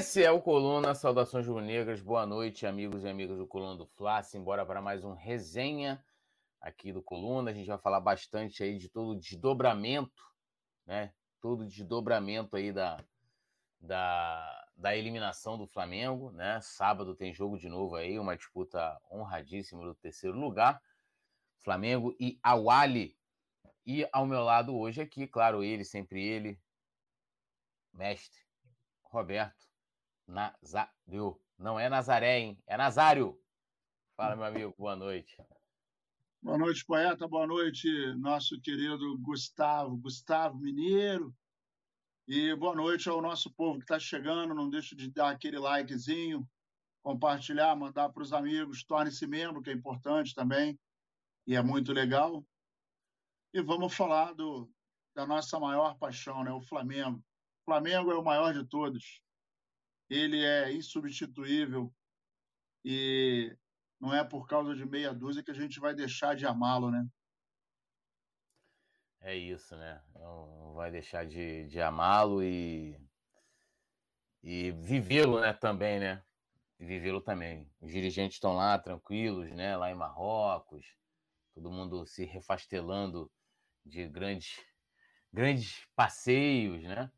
Esse é o Coluna, saudações rubro-negras, boa noite, amigos e amigas do Coluna do Fla. Simbora para mais um resenha aqui do Coluna. A gente vai falar bastante aí de todo o desdobramento, né? Todo o desdobramento aí da, da, da eliminação do Flamengo, né? Sábado tem jogo de novo aí, uma disputa honradíssima do terceiro lugar. Flamengo e Awali. E ao meu lado hoje aqui, claro, ele, sempre ele, mestre Roberto Nazário. Não é Nazaré, hein? É Nazário. Fala, meu amigo, boa noite. Boa noite, poeta. Boa noite, nosso querido Gustavo, Gustavo Mineiro. E boa noite ao nosso povo que está chegando. Não deixe de dar aquele likezinho, compartilhar, mandar para os amigos. Torne-se membro, que é importante também. E é muito legal. E vamos falar do, da nossa maior paixão, né? o Flamengo. O Flamengo é o maior de todos ele é insubstituível e não é por causa de meia dúzia que a gente vai deixar de amá-lo, né? É isso, né? Não vai deixar de, de amá-lo e, e vivê-lo, né? Também, né? Vivê-lo também. Os dirigentes estão lá tranquilos, né? Lá em Marrocos, todo mundo se refastelando de grandes, grandes passeios, né?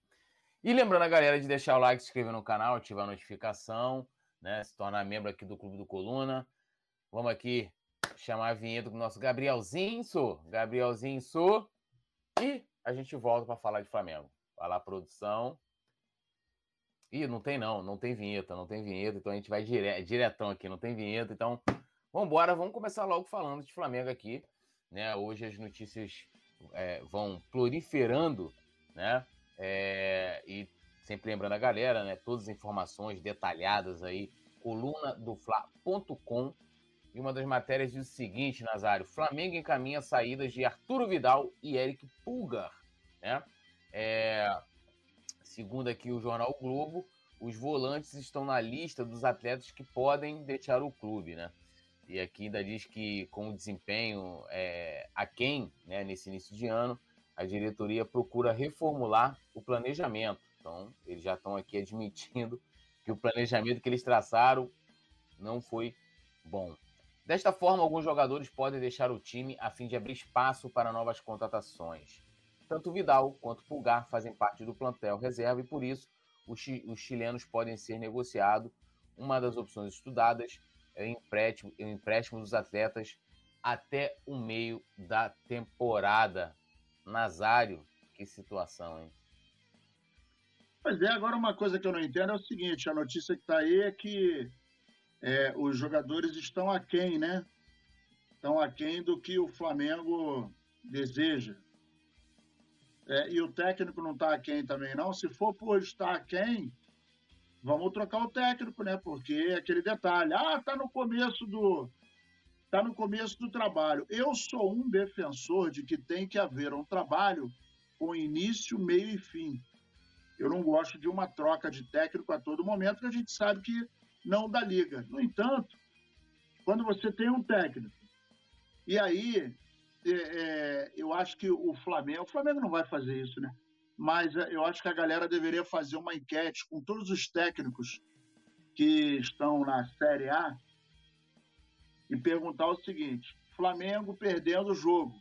E lembrando a galera de deixar o like, se inscrever no canal, ativar a notificação, né? Se tornar membro aqui do Clube do Coluna. Vamos aqui chamar a vinheta com o nosso Gabrielzinho, Gabrielzinho, e a gente volta para falar de Flamengo. Falar produção. Ih, não tem não, não tem vinheta, não tem vinheta, então a gente vai dire... diretão aqui, não tem vinheta, então vamos embora, vamos começar logo falando de Flamengo aqui, né? Hoje as notícias é, vão proliferando, né? É, e sempre lembrando a galera, né? Todas as informações detalhadas aí, colunadofla.com. E uma das matérias diz o seguinte, Nazário: Flamengo encaminha saídas de Arturo Vidal e Eric Pulgar. Né? É, segundo aqui o jornal Globo, os volantes estão na lista dos atletas que podem deixar o clube, né? E aqui ainda diz que com o desempenho é, aquém né, nesse início de ano, a diretoria procura reformular o planejamento. Então, eles já estão aqui admitindo que o planejamento que eles traçaram não foi bom. Desta forma, alguns jogadores podem deixar o time a fim de abrir espaço para novas contratações. Tanto Vidal quanto Pulgar fazem parte do plantel reserva e, por isso, os, chilenos podem ser negociados. Uma das opções estudadas é o empréstimo, é o empréstimo dos atletas até o meio da temporada. Nazário, que situação, hein? Pois é, agora uma coisa que eu não entendo é o seguinte: a notícia que está aí é que é, os jogadores estão aquém, né? Estão aquém do que o Flamengo deseja. É, e o técnico não está aquém também, não. Se for por estar aquém, vamos trocar o técnico, né? Porque é aquele detalhe. Ah, tá no começo do está no começo do trabalho. Eu sou um defensor de que tem que haver um trabalho com início, meio e fim. Eu não gosto de uma troca de técnico a todo momento, que a gente sabe que não dá liga. No entanto, quando você tem um técnico, e aí é, é, eu acho que o Flamengo, o Flamengo não vai fazer isso, né? Mas é, eu acho que a galera deveria fazer uma enquete com todos os técnicos que estão na Série A e perguntar o seguinte: Flamengo perdendo o jogo,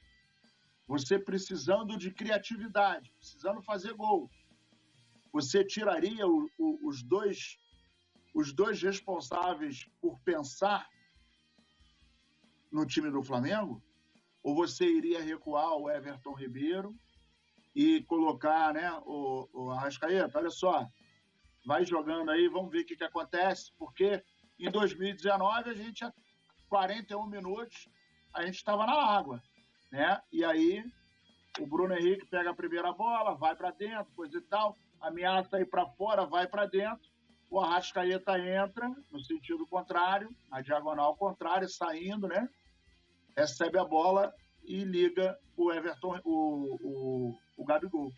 você precisando de criatividade, precisando fazer gol, você tiraria o, o, os dois os dois responsáveis por pensar no time do Flamengo? Ou você iria recuar o Everton Ribeiro e colocar né, o, o Arrascaeta? Olha só, vai jogando aí, vamos ver o que, que acontece, porque em 2019 a gente 41 minutos, a gente estava na água, né? E aí o Bruno Henrique pega a primeira bola, vai para dentro, coisa e tal, ameaça ir para fora, vai para dentro, o Arrascaeta entra no sentido contrário, na diagonal contrária, saindo, né? Recebe a bola e liga o Everton, o, o, o Gabigol.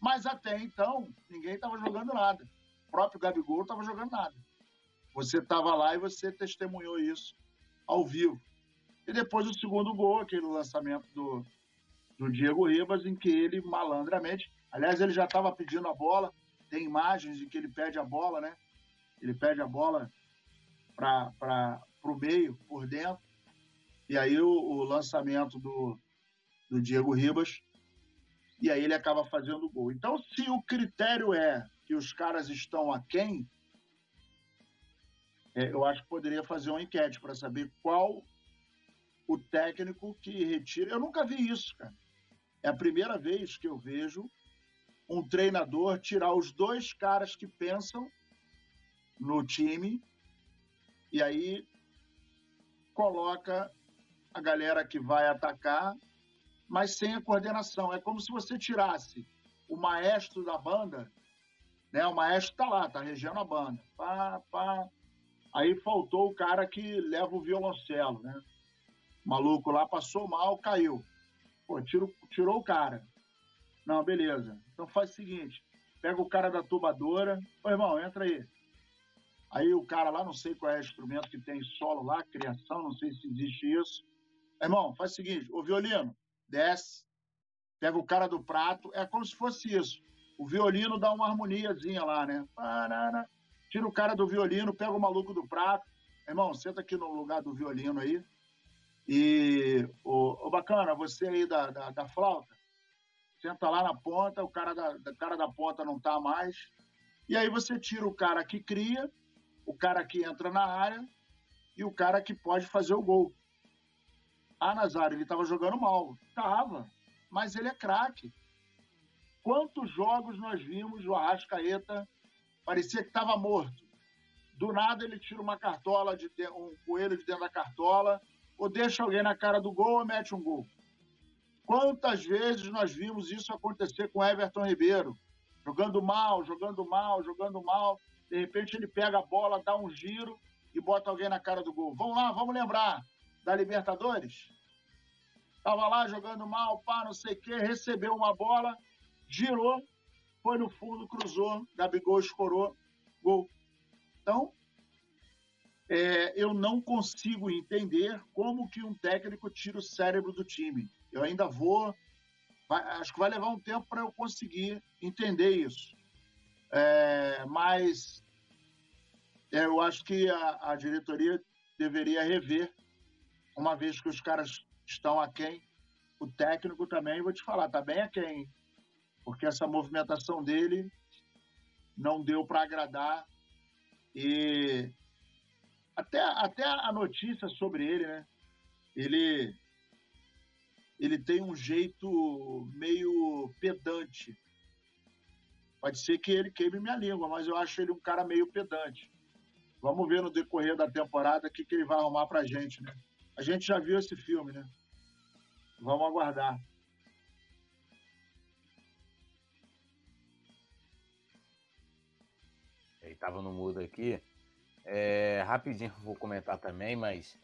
Mas até então, ninguém estava jogando nada. O próprio Gabigol estava jogando nada. Você estava lá e você testemunhou isso ao vivo. E depois o segundo gol, aquele lançamento do, do Diego Ribas, em que ele malandramente, aliás, ele já estava pedindo a bola, tem imagens de que ele pede a bola, né? Ele pede a bola para o meio, por dentro. E aí o, o, lançamento do, do Diego Ribas. E aí ele acaba fazendo o gol. Então, se o critério é que os caras estão aquém, é, eu acho que poderia fazer uma enquete para saber qual o técnico que retira. Eu nunca vi isso, cara. É a primeira vez que eu vejo um treinador tirar os dois caras que pensam no time e aí coloca a galera que vai atacar, mas sem a coordenação. É como se você tirasse o maestro da banda, né? O maestro está lá, está regendo a banda. Pá, pá. Aí faltou o cara que leva o violoncelo, né? O maluco lá passou mal, caiu. Pô, tirou, tirou o cara. Não, beleza. Então faz o seguinte: pega o cara da tubadora. Ô, irmão, entra aí. Aí o cara lá, não sei qual é o instrumento que tem solo lá, criação, não sei se existe isso. Irmão, faz o seguinte: o violino, desce, pega o cara do prato, é como se fosse isso. O violino dá uma harmoniazinha lá, né? Tira o cara do violino, pega o maluco do prato. Irmão, senta aqui no lugar do violino aí. E, o, o bacana, você aí da, da, da flauta, senta lá na ponta, o cara da, o cara da ponta não tá mais. E aí você tira o cara que cria, o cara que entra na área e o cara que pode fazer o gol. Ah, Nazário, ele estava jogando mal. Tava, mas ele é craque. Quantos jogos nós vimos o Arrascaeta parecia que estava morto. Do nada ele tira uma cartola, de um coelho de dentro da cartola, ou deixa alguém na cara do gol ou mete um gol. Quantas vezes nós vimos isso acontecer com Everton Ribeiro? Jogando mal, jogando mal, jogando mal. De repente ele pega a bola, dá um giro e bota alguém na cara do gol. Vamos lá, vamos lembrar da Libertadores? Tava lá jogando mal, pá, não sei o quê, recebeu uma bola, girou, foi no fundo, cruzou, Gabigol escorou, gol. Então, é, eu não consigo entender como que um técnico tira o cérebro do time. Eu ainda vou. Vai, acho que vai levar um tempo para eu conseguir entender isso. É, mas é, eu acho que a, a, diretoria deveria rever, uma vez que os caras estão aquém. O técnico também, vou te falar, está bem aquém. Porque essa movimentação dele não deu para agradar. E até, até a notícia sobre ele, né? Ele ele tem um jeito meio pedante. Pode ser que ele queime minha língua, mas eu acho ele um cara meio pedante. Vamos ver no decorrer da temporada o que, que ele vai arrumar pra gente, né? A gente já viu esse filme, né? Vamos aguardar. Estava no mudo aqui. É, rapidinho vou comentar também, mas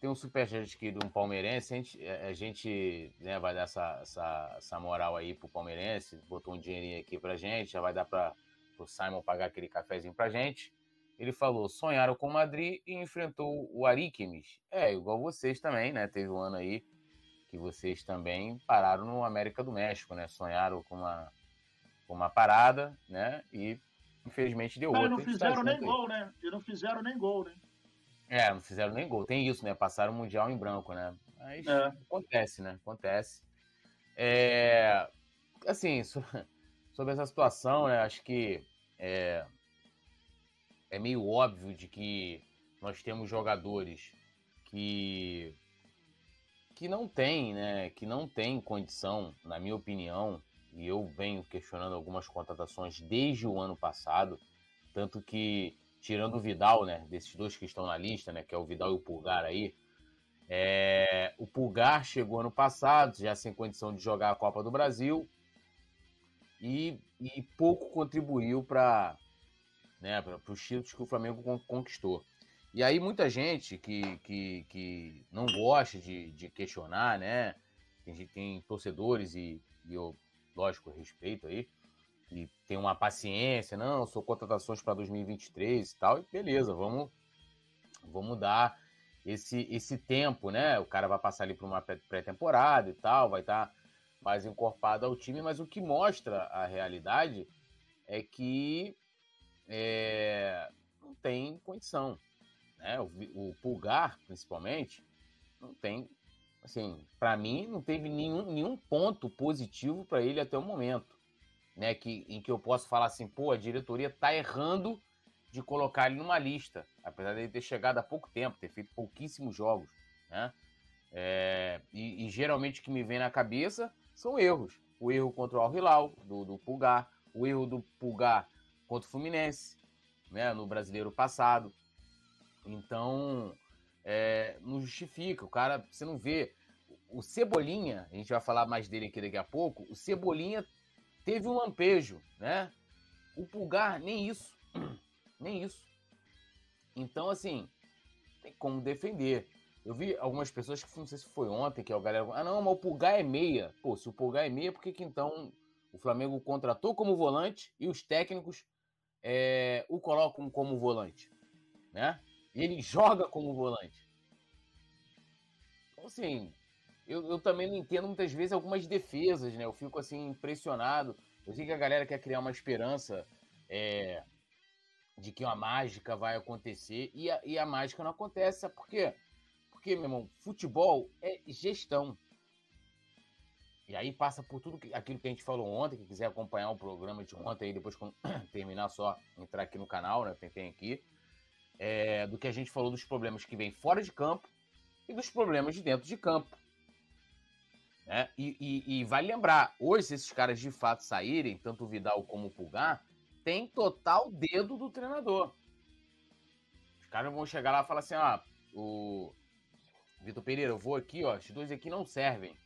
tem um superchat aqui de um palmeirense. A gente, a gente né, vai dar essa, essa, essa, moral aí pro palmeirense. Botou um dinheirinho aqui pra gente. Já vai dar para o Simon pagar aquele cafezinho pra gente. Ele falou: sonharam com o Madrid e enfrentou o Ariquemes. É, igual vocês também, né? Teve um ano aí que vocês também pararam no América do México, né? Sonharam com uma, com uma parada, né? E infelizmente deu outra. Não fizeram nem gol, né? E não fizeram nem gol, né? É, não fizeram nem gol. Tem isso, né? Passaram o Mundial em branco, né? Mas é. acontece, né? Acontece. É, assim, sobre essa situação, né? Acho que é, é meio óbvio de que nós temos jogadores que que não tem, né? Que não tem condição, na minha opinião, e eu venho questionando algumas contratações desde o ano passado, tanto que tirando o Vidal, né, desses dois que estão na lista, né, que é o Vidal e o Pulgar aí, é, o Pulgar chegou ano passado, já sem condição de jogar a Copa do Brasil, e, e pouco contribuiu para né, os títulos que o Flamengo conquistou. E aí muita gente que, que, que não gosta de, de questionar, né? Tem, tem torcedores e, e lógico, respeito aí, e tem uma paciência, não, sou contratações para 2023 e tal, e beleza, vamos, vamos dar esse, esse tempo, né? O cara vai passar ali por uma pré-temporada e tal, vai estar tá mais encorpado ao time, mas o que mostra a realidade é que é, não tem condição. Né? O, o Pulgar, principalmente, não tem. Assim, para mim, não teve nenhum, nenhum ponto positivo para ele até o momento. Né, que, em que eu posso falar assim, pô, a diretoria tá errando de colocar ele numa lista, apesar de ele ter chegado há pouco tempo, ter feito pouquíssimos jogos, né? É, e, e, geralmente o que me vem na cabeça são erros. O erro contra o Al Hilal, do, do Pulgar, o erro do Pulgar contra o Fluminense, né, no brasileiro passado. Então, é, não justifica. O cara, você não vê. O Cebolinha, a gente vai falar mais dele aqui daqui a pouco. O Cebolinha teve um lampejo, né? O Pulgar, nem isso. Nem isso. Então, assim, tem como defender. Eu vi algumas pessoas que não sei se foi ontem, que a galera. Ah, não, mas o Pulgar é meia. Pô, se o Pulgar é meia, por que, que então o Flamengo contratou como volante e os técnicos é, o colocam como volante, né? Ele joga como volante. Então, assim, eu, eu, também não entendo muitas vezes algumas defesas, né? Eu fico, assim, impressionado. Eu sei que a galera quer criar uma esperança é, de que uma mágica vai acontecer e a, e a mágica não acontece. Sabe por quê? Porque, meu irmão, futebol é gestão. E aí passa por tudo que, aquilo que a gente falou ontem, que quiser acompanhar o programa de ontem, aí depois quando terminar só entrar aqui no canal, né? Tem, tem aqui. É, do que a gente falou dos problemas que vem fora de campo e dos problemas de dentro de campo. Né? E, e, e vale lembrar, hoje, se esses caras de fato saírem, tanto o Vidal como o Pulgar, tem total dedo do treinador. Os caras vão chegar lá e falar assim: ah, o Vitor Pereira, eu vou aqui, ó, esses dois aqui não servem.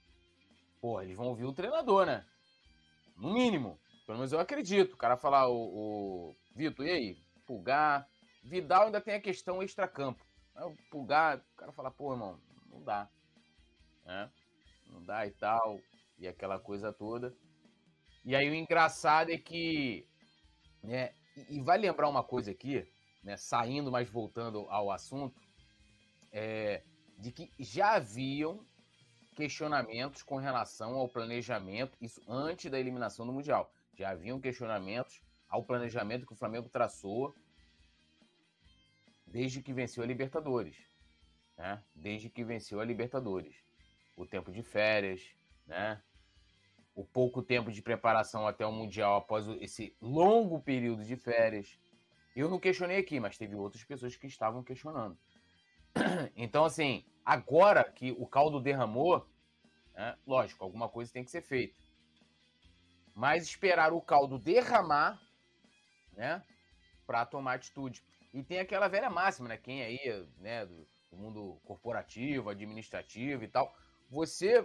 Pô, eles vão ouvir o treinador, né? No mínimo. Pelo menos eu acredito. O cara falar, o, o Vitor, e aí? Pulgar. Vidal ainda tem a questão extra-campo. O Pulgar, o cara fala, pô, irmão, não dá. Né? Não dá e tal. E aquela coisa toda. E aí o engraçado é que. Né, e vai lembrar uma coisa aqui, né, saindo, mas voltando ao assunto, é, de que já haviam questionamentos com relação ao planejamento, isso antes da eliminação do Mundial. Já haviam questionamentos ao planejamento que o Flamengo traçou desde que venceu a Libertadores. Né? Desde que venceu a Libertadores. O tempo de férias, né? o pouco tempo de preparação até o Mundial após esse longo período de férias. Eu não questionei aqui, mas teve outras pessoas que estavam questionando. Então, assim, agora que o caldo derramou, né, lógico, alguma coisa tem que ser feita. Mas esperar o caldo derramar, né, para tomar atitude. E tem aquela velha máxima, né, quem aí, né, do, do mundo corporativo, administrativo e tal, você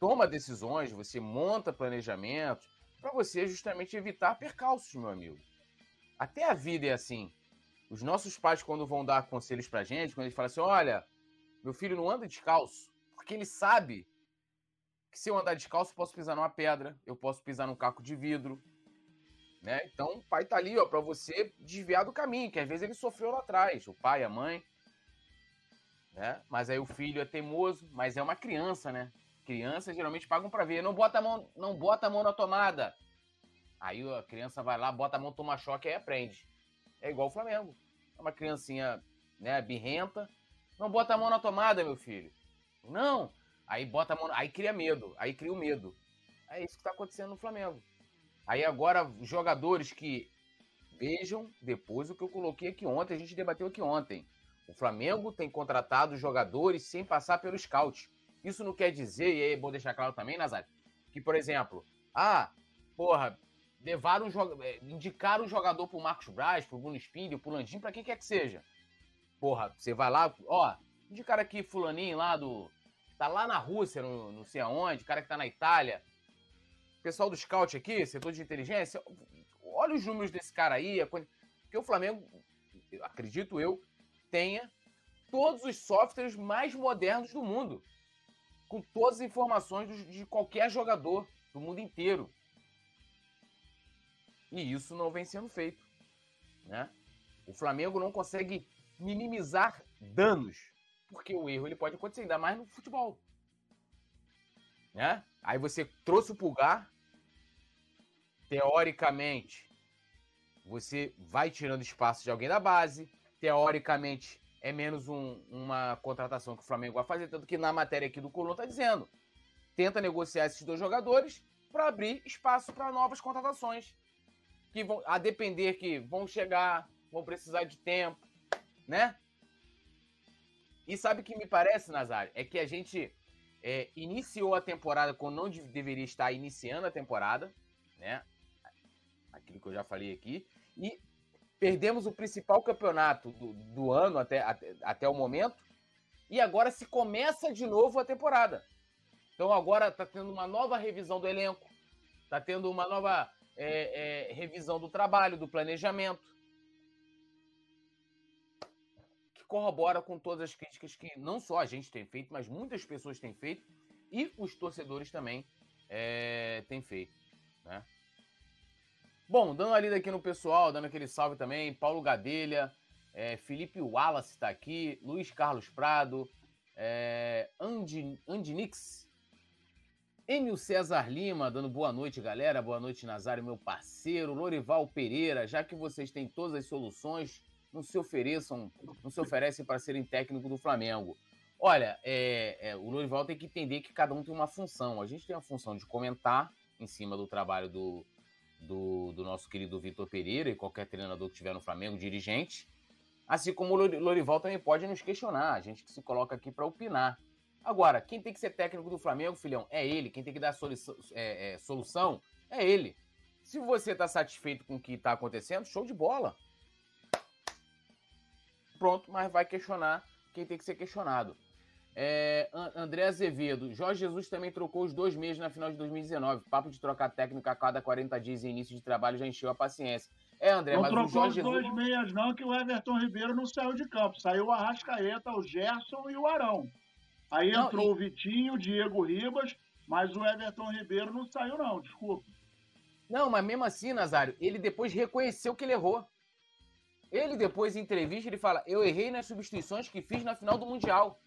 toma decisões, você monta planejamentos para você justamente evitar percalços, meu amigo. Até a vida é assim. Os nossos pais, quando vão dar conselhos pra gente, quando eles falam assim: olha, meu filho não anda descalço, porque ele sabe que se eu andar descalço, eu posso pisar numa pedra, eu posso pisar num caco de vidro. Né? Então o pai tá ali ó, para você desviar do caminho, que às vezes ele sofreu lá atrás, o pai, a mãe. Né? Mas aí o filho é teimoso, mas é uma criança, né? Crianças geralmente pagam para ver. Não bota a mão, não bota a mão na tomada. Aí a criança vai lá, bota a mão, toma choque e aprende. É igual o Flamengo. É uma criancinha, né, birrenta. Não bota a mão na tomada, meu filho. Não. Aí bota a mão, aí cria medo, aí cria o medo. É isso que está acontecendo no Flamengo. Aí agora jogadores que vejam depois o que eu coloquei aqui ontem, a gente debateu aqui ontem. O Flamengo tem contratado jogadores sem passar pelo scout. Isso não quer dizer, e aí é bom deixar claro também, Nazário, que, por exemplo, ah, porra, levaram um é, indicaram o jogador pro Marcos Braz, pro Bruno Espírito, pro Landim, pra quem quer que seja. Porra, você vai lá, ó, indicaram aqui fulaninho lá do... Tá lá na Rússia, no, não sei aonde, cara que tá na Itália. Pessoal do scout aqui, setor de inteligência, olha os números desse cara aí. Porque o Flamengo, acredito eu, tenha todos os softwares mais modernos do mundo. Com todas as informações de qualquer jogador do mundo inteiro. E isso não vem sendo feito. Né? O Flamengo não consegue minimizar danos, porque o erro ele pode acontecer, ainda mais no futebol. Né? Aí você trouxe o pulgar, teoricamente, você vai tirando espaço de alguém da base. Teoricamente, é menos um, uma contratação que o Flamengo vai fazer. Tanto que na matéria aqui do Coluna está dizendo: tenta negociar esses dois jogadores para abrir espaço para novas contratações. Que vão, a depender que vão chegar, vão precisar de tempo, né? E sabe o que me parece, Nazário? É que a gente é, iniciou a temporada quando não deveria estar iniciando a temporada, né? Aquilo que eu já falei aqui. E perdemos o principal campeonato do, do ano até, até, até o momento. E agora se começa de novo a temporada. Então agora está tendo uma nova revisão do elenco, está tendo uma nova é, é, revisão do trabalho, do planejamento. corrobora com todas as críticas que não só a gente tem feito, mas muitas pessoas têm feito e os torcedores também é, têm feito. Né? Bom, dando uma lida aqui no pessoal, dando aquele salve também, Paulo Gadelha, é, Felipe Wallace está aqui, Luiz Carlos Prado, é, Andinix, Emil César Lima, dando boa noite, galera. Boa noite, Nazário, meu parceiro. Lorival Pereira, já que vocês têm todas as soluções, não se ofereçam, não se oferecem para serem técnico do Flamengo. Olha, é, é, o Lourival tem que entender que cada um tem uma função. A gente tem a função de comentar em cima do trabalho do, do, do nosso querido Vitor Pereira e qualquer treinador que tiver no Flamengo, dirigente. Assim como o Lorival também pode nos questionar, a gente que se coloca aqui para opinar. Agora, quem tem que ser técnico do Flamengo, filhão, é ele. Quem tem que dar solução é, é, solução é ele. Se você está satisfeito com o que está acontecendo, show de bola pronto, mas vai questionar quem tem que ser questionado. É, André Azevedo, Jorge Jesus também trocou os dois meses na final de 2019. Papo de trocar técnico a cada 40 dias e início de trabalho já encheu a paciência. É, André, não mas trocou o Jorge os dois meias, não, que o Everton Ribeiro não saiu de campo. Saiu o Arrascaeta, o Gerson e o Arão. Aí não, entrou e... o Vitinho, o Diego Ribas, mas o Everton Ribeiro não saiu, não, desculpa. Não, mas mesmo assim, Nazário, ele depois reconheceu que ele errou. Ele depois, em entrevista, ele fala: Eu errei nas substituições que fiz na final do Mundial.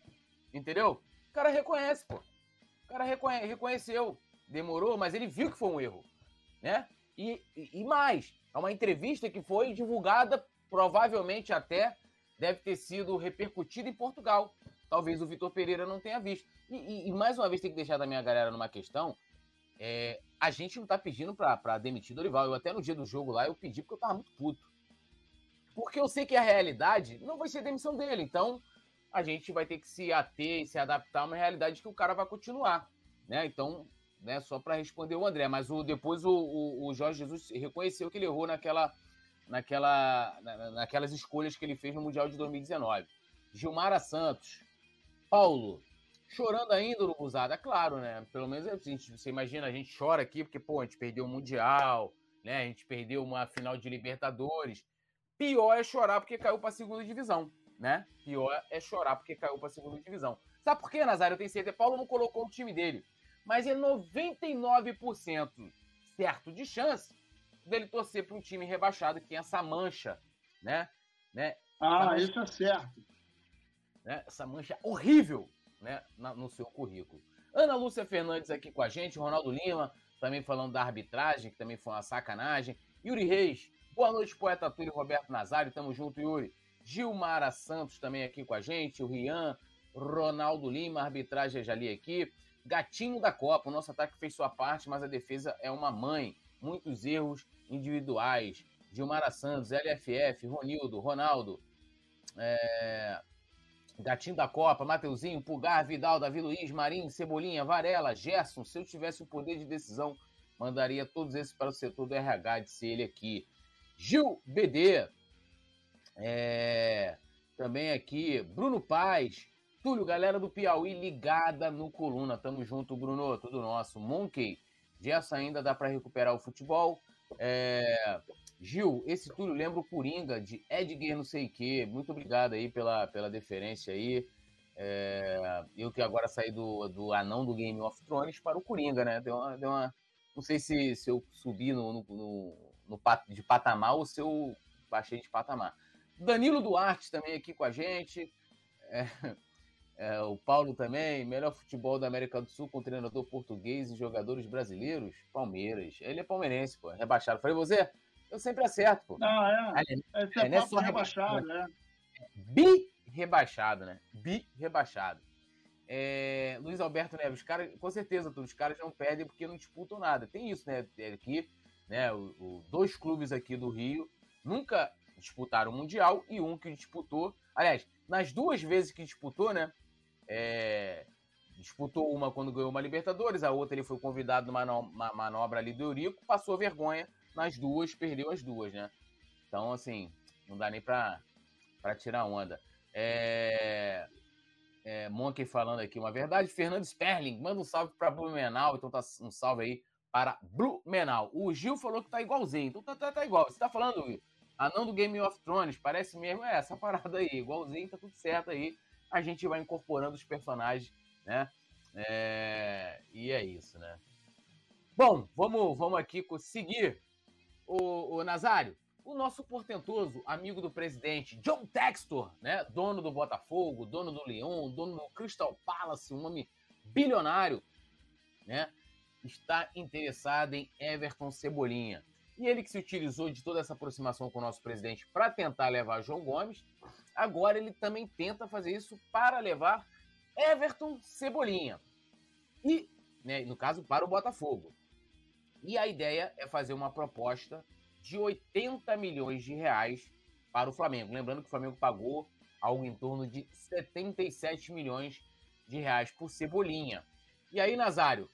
Entendeu? O cara reconhece, pô. O cara reconhe reconheceu. Demorou, mas ele viu que foi um erro. Né? E, e, e mais, é uma entrevista que foi divulgada, provavelmente até deve ter sido repercutida em Portugal. Talvez o Vitor Pereira não tenha visto. E, e, mais uma vez tem que deixar da minha galera numa questão. É, a gente não tá pedindo pra, pra demitir Dorival. Eu até no dia do jogo lá eu pedi porque eu tava muito puto. Porque eu sei que a realidade não vai ser demissão dele. Então, a gente vai ter que se ater e se adaptar a uma realidade que o cara vai continuar. Né? Então, né, só para responder o André, mas o, depois o, o, o, Jorge Jesus reconheceu que ele errou naquela, naquela, na, naquelas escolhas que ele fez no Mundial de 2019. Gilmara Santos, Paulo, chorando ainda, Urubuzada, claro, né? Pelo menos a gente, você imagina, a gente chora aqui porque, pô, a gente perdeu o Mundial, né? A gente perdeu uma final de Libertadores. Pior é chorar porque caiu para a segunda divisão, né? Pior é chorar porque caiu para a segunda divisão. Sabe por quê, Nazário? Eu tenho certeza. Paulo não colocou o time dele. Mas é 99% certo de chance dele torcer para um time rebaixado que tem essa mancha, né? né? Ah, mancha, isso é certo. Né? Essa mancha horrível né? Na, no seu currículo. Ana Lúcia Fernandes aqui com a gente, Ronaldo Lima também falando da arbitragem, que também foi uma sacanagem. Yuri Reis, Boa noite, poeta Túlio Roberto Nazário. Tamo junto, Yuri. Gilmara Santos também aqui com a gente. O Rian, Ronaldo Lima, arbitragem já li aqui. Gatinho da Copa. O nosso ataque fez sua parte, mas a defesa é uma mãe. Muitos erros individuais. Gilmara Santos, LFF, Ronildo, Ronaldo. É... Gatinho da Copa, Mateuzinho, Pulgar, Vidal, Davi Luiz, Marinho, Cebolinha, Varela, Gerson. Se eu tivesse o poder de decisão, mandaria todos esses para o setor do RH, disse ele aqui. Gil BD. É, também aqui, Bruno Paz. Túlio, galera do Piauí ligada no Coluna. Tamo junto, Bruno. Tudo nosso. Monkey. Gerson ainda dá para recuperar o futebol. É, Gil, esse Túlio lembra o Coringa de Edgar não sei o quê. Muito obrigado aí pela, pela deferência aí. É, eu que agora saí do, do anão do Game of Thrones para o Coringa, né? Deu uma, deu uma, não sei se, se eu subi no, no, no no, de patamar ou se eu baixei de patamar. Danilo Duarte também aqui com a gente. É, é, o Paulo também, melhor futebol da América do Sul com treinador português e jogadores brasileiros? Palmeiras. Ele é palmeirense, pô, rebaixado. Falei você? Eu sempre acerto, pô. Não, é. é, é, é, é só rebaixado, né? Bi rebaixado, né? Bi rebaixado. É, Luiz Alberto Neves, cara, com certeza, os caras não perdem porque não disputam nada. Tem isso, né? Aqui, né? O, o, dois clubes aqui do Rio nunca disputaram o Mundial e um que disputou. Aliás, nas duas vezes que disputou, né? É, disputou uma quando ganhou uma Libertadores, a outra ele foi convidado numa manobra ali do Eurico, passou vergonha nas duas, perdeu as duas, né? Então, assim, não dá nem pra, pra tirar onda. É, é, Monkey falando aqui uma verdade. Fernando Sperling, manda um salve para Blumenau. Então tá um salve aí para Blumenau. O Gil falou que tá igualzinho. Então tá, tá, tá igual. Você tá falando, anão do Game of Thrones, parece mesmo é essa parada aí. Igualzinho, tá tudo certo aí. A gente vai incorporando os personagens, né? É, e é isso, né? Bom, vamos, vamos aqui seguir. O, o Nazário, o nosso portentoso amigo do presidente, John Textor, né, dono do Botafogo, dono do Leão, dono do Crystal Palace, um homem bilionário, né, está interessado em Everton Cebolinha. E ele que se utilizou de toda essa aproximação com o nosso presidente para tentar levar João Gomes, agora ele também tenta fazer isso para levar Everton Cebolinha. E, né, no caso, para o Botafogo. E a ideia é fazer uma proposta de 80 milhões de reais para o Flamengo. Lembrando que o Flamengo pagou algo em torno de 77 milhões de reais por Cebolinha. E aí, Nazário,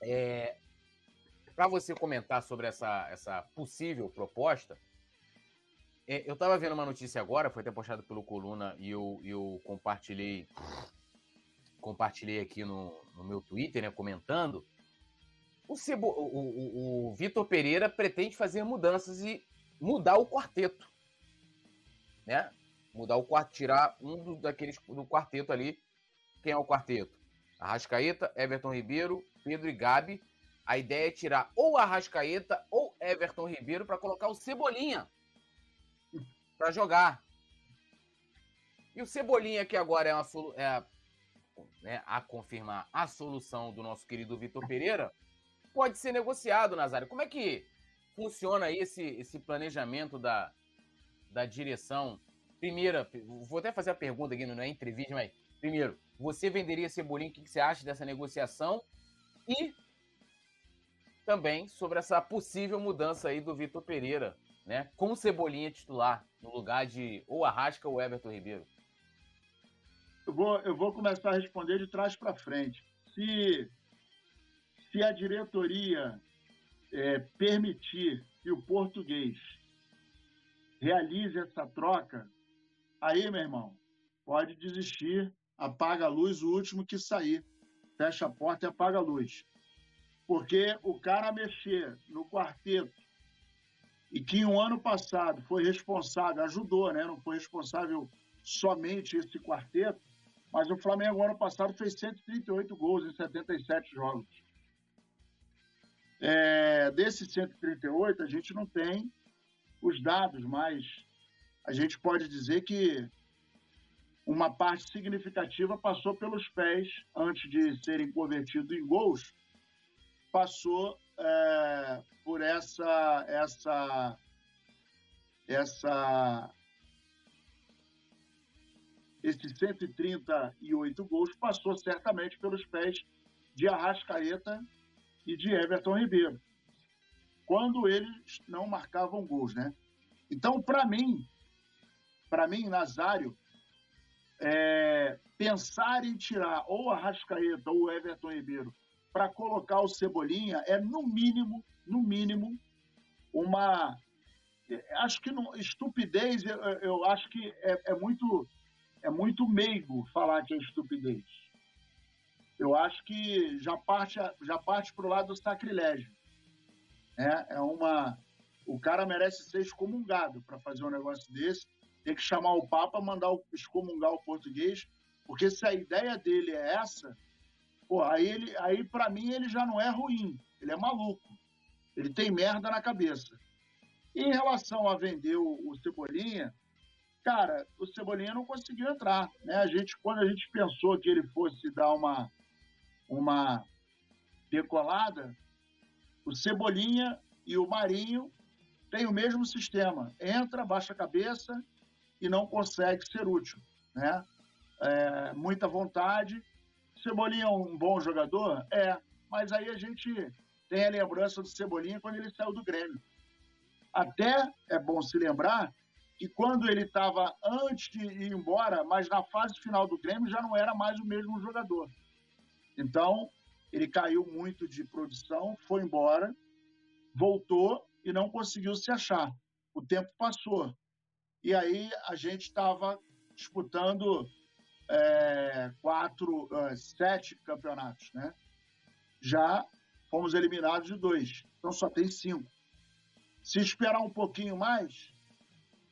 é, para você comentar sobre essa, essa possível proposta, é, eu estava vendo uma notícia agora, foi até postada pelo Coluna e eu, eu compartilhei compartilhei aqui no, no meu Twitter, né, comentando, o, Cebo, o, o, o Vitor Pereira pretende fazer mudanças e mudar o quarteto. Né? Mudar o quarteto, tirar um do, daqueles do quarteto ali. Quem é o quarteto? Arrascaeta, Everton Ribeiro, Pedro e Gabi. A ideia é tirar ou Arrascaeta ou Everton Ribeiro para colocar o Cebolinha para jogar. E o Cebolinha, que agora é, uma, é né, a confirmar a solução do nosso querido Vitor Pereira, pode ser negociado, Nazário. Como é que funciona esse, esse planejamento da, da direção? Primeira, vou até fazer a pergunta aqui, não é entrevista, mas primeiro, você venderia Cebolinha? O que você acha dessa negociação? E também sobre essa possível mudança aí do Vitor Pereira, né? Com Cebolinha titular no lugar de ou Arrasca ou Everton Ribeiro. Eu vou, eu vou começar a responder de trás para frente. Se se a diretoria é, permitir que o português realize essa troca, aí, meu irmão, pode desistir, apaga a luz, o último que sair. Fecha a porta e apaga a luz. Porque o cara mexer no quarteto e que um ano passado foi responsável, ajudou, né? Não foi responsável somente esse quarteto, mas o Flamengo ano passado fez 138 gols em 77 jogos. É, desses 138, a gente não tem os dados, mas a gente pode dizer que uma parte significativa passou pelos pés antes de serem convertidos em gols, passou é, por essa essa essa esses 138 gols passou certamente pelos pés de Arrascaeta e de Everton Ribeiro, quando eles não marcavam gols, né? Então, para mim, para mim, Nazário, é, pensar em tirar ou a Rascaeta ou Everton Ribeiro para colocar o Cebolinha é, no mínimo, no mínimo, uma. Acho que não, estupidez, eu, eu acho que é, é, muito, é muito meigo falar que é estupidez eu acho que já parte já parte para o lado do sacrilégio. É, é uma, o cara merece ser excomungado para fazer um negócio desse. Tem que chamar o Papa, mandar o, excomungar o português, porque se a ideia dele é essa, aí, ele, aí para mim ele já não é ruim, ele é maluco. Ele tem merda na cabeça. Em relação a vender o, o Cebolinha, cara, o Cebolinha não conseguiu entrar. Né? A gente, quando a gente pensou que ele fosse dar uma, uma decolada, o Cebolinha e o Marinho tem o mesmo sistema. Entra, baixa a cabeça e não consegue ser útil. Né? É, muita vontade. Cebolinha é um bom jogador? É, mas aí a gente tem a lembrança do Cebolinha quando ele saiu do Grêmio. Até é bom se lembrar que quando ele estava antes de ir embora, mas na fase final do Grêmio já não era mais o mesmo jogador. Então, ele caiu muito de produção, foi embora, voltou e não conseguiu se achar. O tempo passou. E aí a gente estava disputando é, quatro, é, sete campeonatos, né? Já fomos eliminados de dois, então só tem cinco. Se esperar um pouquinho mais,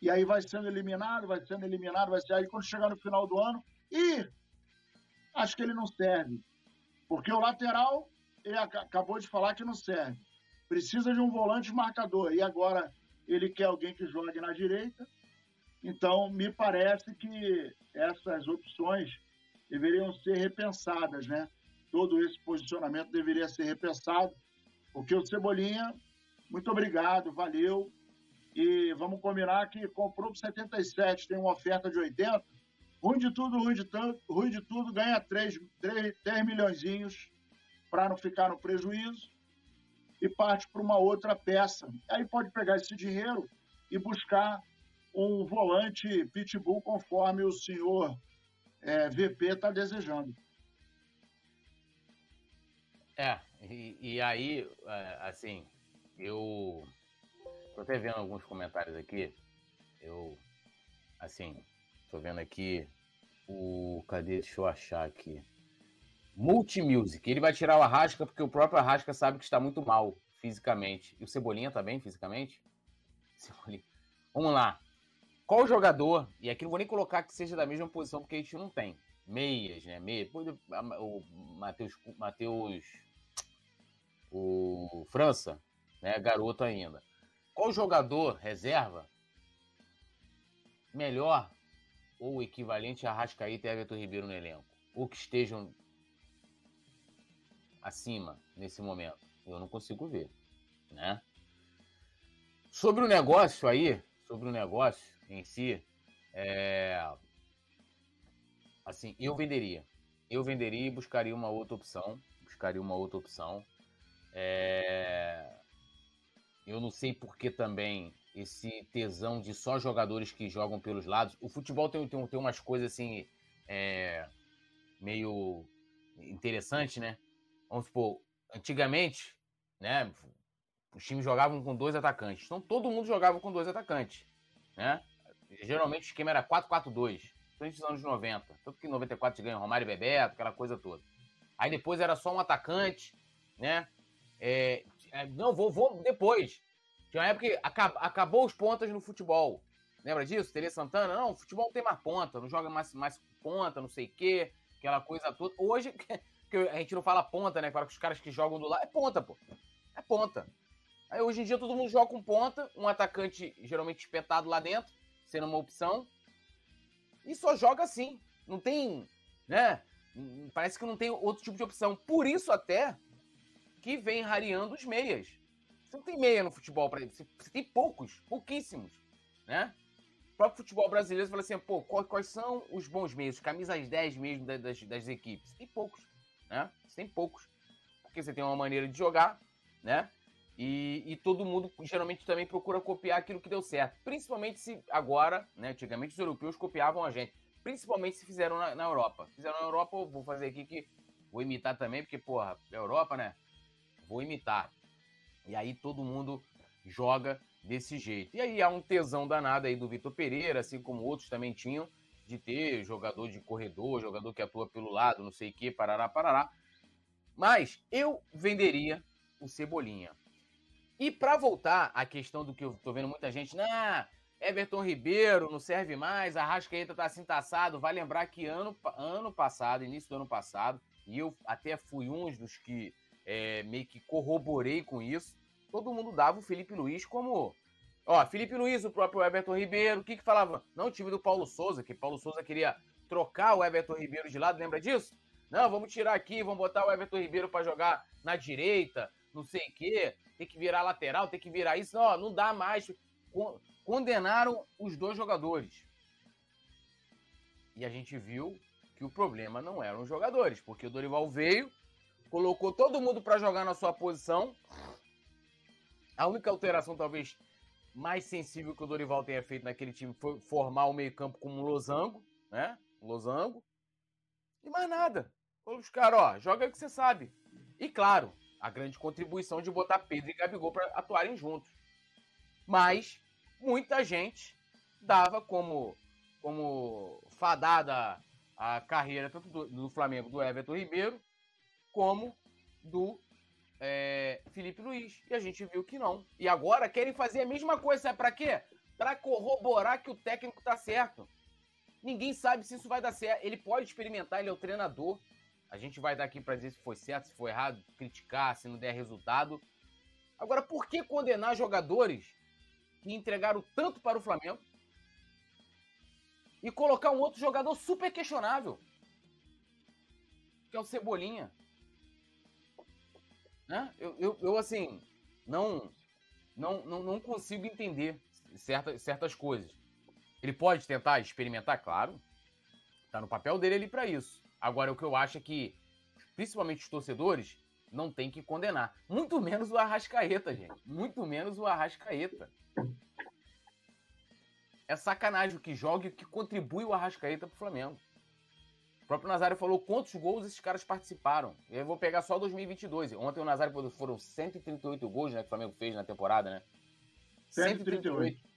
e aí vai sendo eliminado, vai sendo eliminado, vai ser aí quando chegar no final do ano, e acho que ele não serve. Porque o lateral, ele acabou de falar que não serve. Precisa de um volante marcador. E agora ele quer alguém que jogue na direita. Então, me parece que essas opções deveriam ser repensadas, né? Todo esse posicionamento deveria ser repensado, porque o Cebolinha, muito obrigado, valeu, e vamos combinar que comprou por 77, tem uma oferta de 80. Ruim de tudo, ruim de, tanto, ruim de tudo, ganha 3, 3, 3 milhões para não ficar no prejuízo e parte para uma outra peça. Aí pode pegar esse dinheiro e buscar um volante pitbull conforme o senhor é, VP está desejando. É, e, e aí, é, assim, eu Tô até vendo alguns comentários aqui. Eu, assim, tô vendo aqui o. Cadê? Deixa eu achar aqui. Multimusic. Ele vai tirar o Arrasca porque o próprio Arrasca sabe que está muito mal fisicamente. E o Cebolinha tá bem fisicamente? Cebolinha. Vamos lá. Qual jogador, e aqui não vou nem colocar que seja da mesma posição, porque a gente não tem. Meias, né? Meia. O Matheus. Matheus. O França, né? Garoto ainda. Qual jogador reserva melhor ou equivalente a Rascaíta e Everton Ribeiro no elenco? Ou que estejam acima nesse momento? Eu não consigo ver, né? Sobre o negócio aí, sobre o negócio em si, é... assim, eu venderia. Eu venderia e buscaria uma outra opção. Buscaria uma outra opção. É... Eu não sei por que também esse tesão de só jogadores que jogam pelos lados. O futebol tem, tem, tem umas coisas assim, é, meio interessante, né? Vamos supor, antigamente, né? Os times jogavam com dois atacantes. Então todo mundo jogava com dois atacantes, né? Geralmente o esquema era 4-4-2, principalmente nos anos 90. Tanto que em 94 ganha Romário e Bebeto, aquela coisa toda. Aí depois era só um atacante, né? É, é, não, vou, vou depois. Tinha uma época que acab, acabou os pontas no futebol. Lembra disso? Teria Santana? Não, o futebol tem mais ponta, não joga mais, mais ponta, não sei o quê, aquela coisa toda. Hoje, que a gente não fala ponta, né? Para os caras que jogam do lado. É ponta, pô. É ponta. Aí hoje em dia todo mundo joga com ponta, um atacante geralmente espetado lá dentro, sendo uma opção. E só joga assim. Não tem, né? Parece que não tem outro tipo de opção. Por isso até que vem rareando os meias. Você não tem meia no futebol para você, tem poucos, pouquíssimos, né? O próprio futebol brasileiro fala assim, pô, quais, são os bons meios, os camisas 10 mesmo das, das, das equipes? Tem poucos, né? Você tem poucos. Porque você tem uma maneira de jogar, né? E, e, todo mundo geralmente também procura copiar aquilo que deu certo. Principalmente se agora, né? Antigamente os europeus copiavam a gente. Principalmente se fizeram na, na Europa. Fizeram na Europa, eu vou fazer aqui que vou imitar também, porque, porra, Europa, né? vou imitar. E aí todo mundo joga desse jeito. E aí há um tesão danado aí do Vitor Pereira, assim como outros também tinham, de ter jogador de corredor, jogador que atua pelo lado, não sei o que, parará, parará. Mas eu venderia o Cebolinha. E para voltar à questão do que eu tô vendo muita gente, nah, Everton Ribeiro não serve mais, a Rascaeta tá assim taçado. Vai lembrar que ano, ano passado, início do ano passado, e eu até fui um dos que é, meio que corroborei com isso. Todo mundo dava o Felipe Luiz como. Ó, Felipe Luiz, o próprio Everton Ribeiro, o que que falava? Não, o time do Paulo Souza, que Paulo Souza queria trocar o Everton Ribeiro de lado, lembra disso? Não, vamos tirar aqui, vamos botar o Everton Ribeiro para jogar na direita, não sei o quê, tem que virar lateral, tem que virar isso. Não, não dá mais. Condenaram os dois jogadores. E a gente viu que o problema não eram os jogadores, porque o Dorival veio, colocou todo mundo para jogar na sua posição. A única alteração, talvez, mais sensível que o Dorival tenha feito naquele time foi formar o meio-campo como um losango, né? Um losango. E mais nada. Os caras, ó, joga o que você sabe. E claro, a grande contribuição de botar Pedro e Gabigol para atuarem juntos. Mas muita gente dava como, como fadada a carreira tanto do, do Flamengo do Everton Ribeiro como do é, Felipe Luiz. E a gente viu que não. E agora querem fazer a mesma coisa. Sabe para quê? Para corroborar que o técnico tá certo. Ninguém sabe se isso vai dar certo. Ele pode experimentar, ele é o treinador. A gente vai dar aqui para dizer se foi certo, se foi errado, criticar, se não der resultado. Agora, por que condenar jogadores que entregaram tanto para o Flamengo e colocar um outro jogador super questionável? Que é o Cebolinha. Né? Eu, eu, eu assim, não, não, não, não consigo entender certas, certas coisas. Ele pode tentar experimentar, claro. Tá no papel dele ali para isso. Agora, o que eu acho é que, principalmente os torcedores, não tem que condenar. Muito menos o Arrascaeta, gente. Muito menos o Arrascaeta. É sacanagem o que joga e o que contribui o Arrascaeta pro Flamengo. O próprio Nazário falou quantos gols esses caras participaram. Eu vou pegar só 2022. Ontem o Nazário foram 138 gols né, que o Flamengo fez na temporada, né? 138. 138.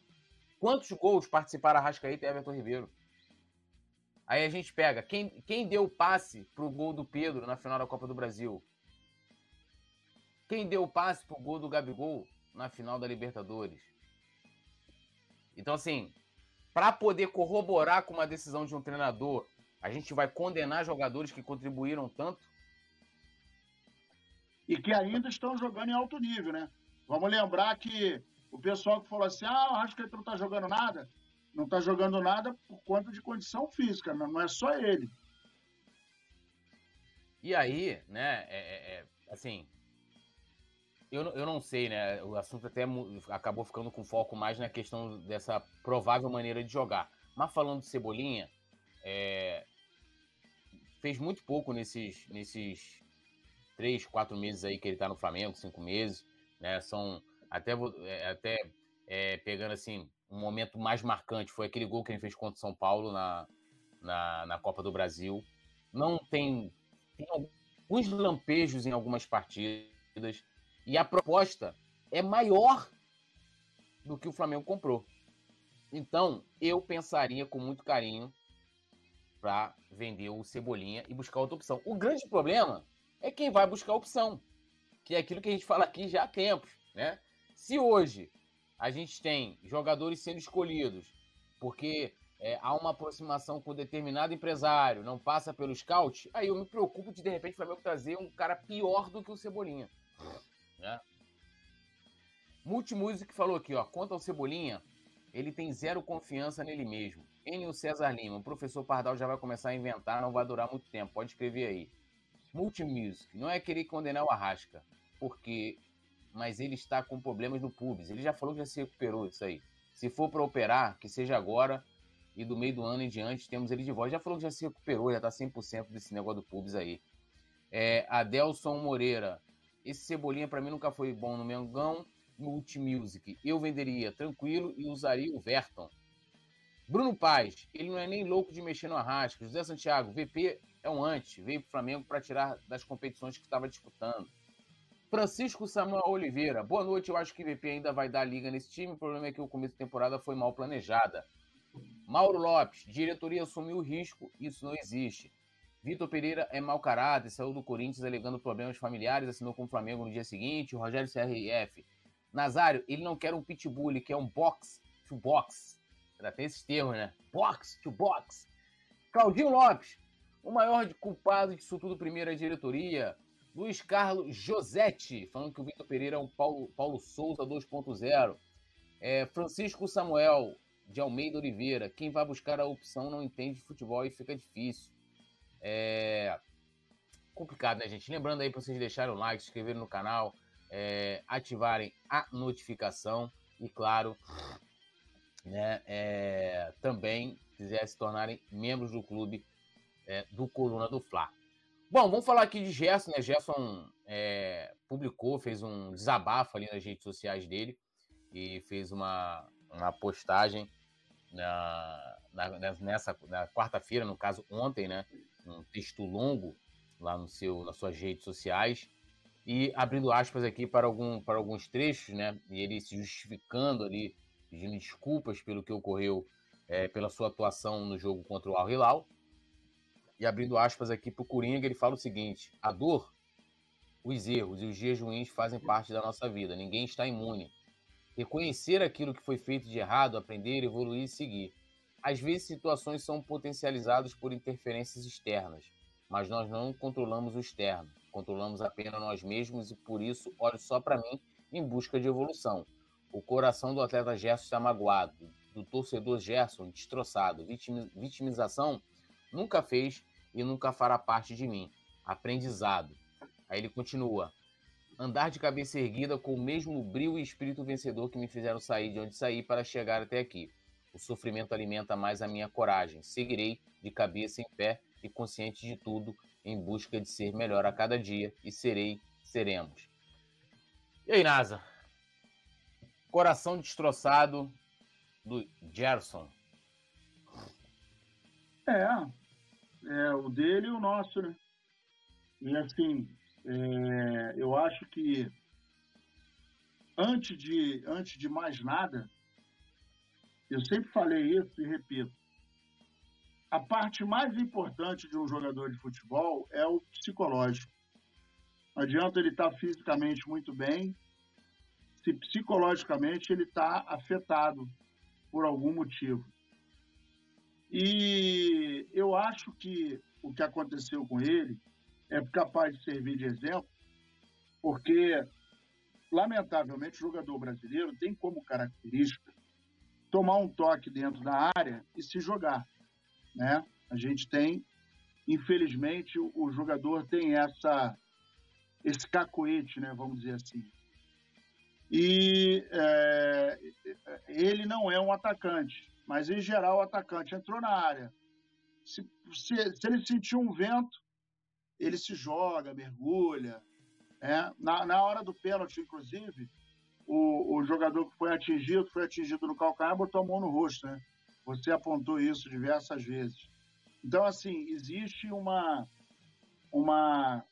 Quantos gols participaram Arrascaeta e Everton Ribeiro? Aí a gente pega quem, quem deu o passe pro gol do Pedro na final da Copa do Brasil? Quem deu o passe pro gol do Gabigol na final da Libertadores? Então, assim, para poder corroborar com uma decisão de um treinador, a gente vai condenar jogadores que contribuíram tanto? E que ainda estão jogando em alto nível, né? Vamos lembrar que o pessoal que falou assim: ah, acho que ele não tá jogando nada não está jogando nada por conta de condição física, não é só ele. E aí, né, é, é, é, assim, eu, eu não sei, né, o assunto até acabou ficando com foco mais na questão dessa provável maneira de jogar. Mas falando de Cebolinha, é, fez muito pouco nesses, nesses três, quatro meses aí que ele está no Flamengo, cinco meses, né, são até, é, até é, pegando assim, um momento mais marcante foi aquele gol que ele fez contra o São Paulo na, na, na Copa do Brasil. Não tem, tem alguns lampejos em algumas partidas e a proposta é maior do que o Flamengo comprou. Então, eu pensaria com muito carinho para vender o Cebolinha e buscar outra opção. O grande problema é quem vai buscar a opção, que é aquilo que a gente fala aqui já há tempos, né? Se hoje a gente tem jogadores sendo escolhidos porque é, há uma aproximação com determinado empresário, não passa pelo scout, aí eu me preocupo de de repente o Flamengo trazer um cara pior do que o Cebolinha. Né? Multimusic falou aqui, ó, quanto ao Cebolinha, ele tem zero confiança nele mesmo. Enio César Lima, o professor Pardal já vai começar a inventar, não vai durar muito tempo, pode escrever aí. Multimusic, não é querer condenar o Arrasca, porque mas ele está com problemas no pubis. Ele já falou que já se recuperou isso aí. Se for para operar, que seja agora e do meio do ano em diante temos ele de volta. Já falou que já se recuperou, já está 100% desse negócio do pubis aí. É, Adelson Moreira. Esse Cebolinha para mim nunca foi bom no Mengão. Multimusic. Eu venderia tranquilo e usaria o Verton. Bruno Paz. Ele não é nem louco de mexer no Arrasca. José Santiago. VP é um antes. Veio para o Flamengo para tirar das competições que estava disputando. Francisco Samuel Oliveira, boa noite. Eu acho que o VP ainda vai dar liga nesse time. O problema é que o começo da temporada foi mal planejada. Mauro Lopes, diretoria assumiu o risco, isso não existe. Vitor Pereira é mau caráter, saiu do Corinthians alegando problemas familiares, assinou com o Flamengo no dia seguinte. O Rogério CRF. Nazário, ele não quer um pitbull, ele quer um box to box. Ainda tem esses termos, né? Box to box. Claudinho Lopes, o maior culpado disso tudo, primeiro, é a diretoria. Luiz Carlos Josetti, falando que o Vitor Pereira é um Paulo, Paulo Souza 2.0. É, Francisco Samuel, de Almeida Oliveira. Quem vai buscar a opção não entende futebol e fica difícil. É complicado, né, gente? Lembrando aí para vocês deixarem o like, se inscreverem no canal. é, ativarem a notificação e, claro, né, é, também quiser se tornarem membros do clube é, do Coluna do Fla. Bom, vamos falar aqui de Gerson, né? Gerson é, publicou, fez um desabafo ali nas redes sociais dele e fez uma, uma postagem na, na nessa na quarta-feira, no caso ontem, né? Um texto longo lá no seu, nas suas redes sociais e abrindo aspas aqui para, algum, para alguns trechos, né? E ele se justificando ali, pedindo desculpas pelo que ocorreu é, pela sua atuação no jogo contra o Al Hilal. E abrindo aspas aqui para o Coringa, ele fala o seguinte: a dor, os erros e os dias ruins fazem parte da nossa vida. Ninguém está imune. Reconhecer aquilo que foi feito de errado, aprender, evoluir e seguir. Às vezes, situações são potencializadas por interferências externas, mas nós não controlamos o externo controlamos apenas nós mesmos e por isso olho só para mim em busca de evolução. O coração do atleta Gerson está magoado, do torcedor Gerson destroçado. Vitimização nunca fez e nunca fará parte de mim. Aprendizado. Aí ele continua. Andar de cabeça erguida com o mesmo brilho e espírito vencedor que me fizeram sair de onde saí para chegar até aqui. O sofrimento alimenta mais a minha coragem. Seguirei de cabeça em pé e consciente de tudo em busca de ser melhor a cada dia e serei, seremos. E aí, NASA? Coração destroçado do Gerson. É, é o dele e o nosso, né? E assim, é, eu acho que antes de, antes de mais nada, eu sempre falei isso e repito, a parte mais importante de um jogador de futebol é o psicológico. Não adianta ele estar fisicamente muito bem, se psicologicamente ele está afetado por algum motivo. E eu acho que o que aconteceu com ele é capaz de servir de exemplo, porque, lamentavelmente, o jogador brasileiro tem como característica tomar um toque dentro da área e se jogar né? A gente tem, infelizmente, o, jogador tem essa esse cacoete, né? Vamos dizer assim. E é, ele não é um atacante, mas em geral o atacante entrou na área. Se, se, se ele sentir um vento, ele se joga, mergulha. É? Na, na hora do pênalti, inclusive, o, o jogador que foi atingido, foi atingido no calcanhar, botou a mão no rosto, né? Você apontou isso diversas vezes. Então, assim, existe uma, uma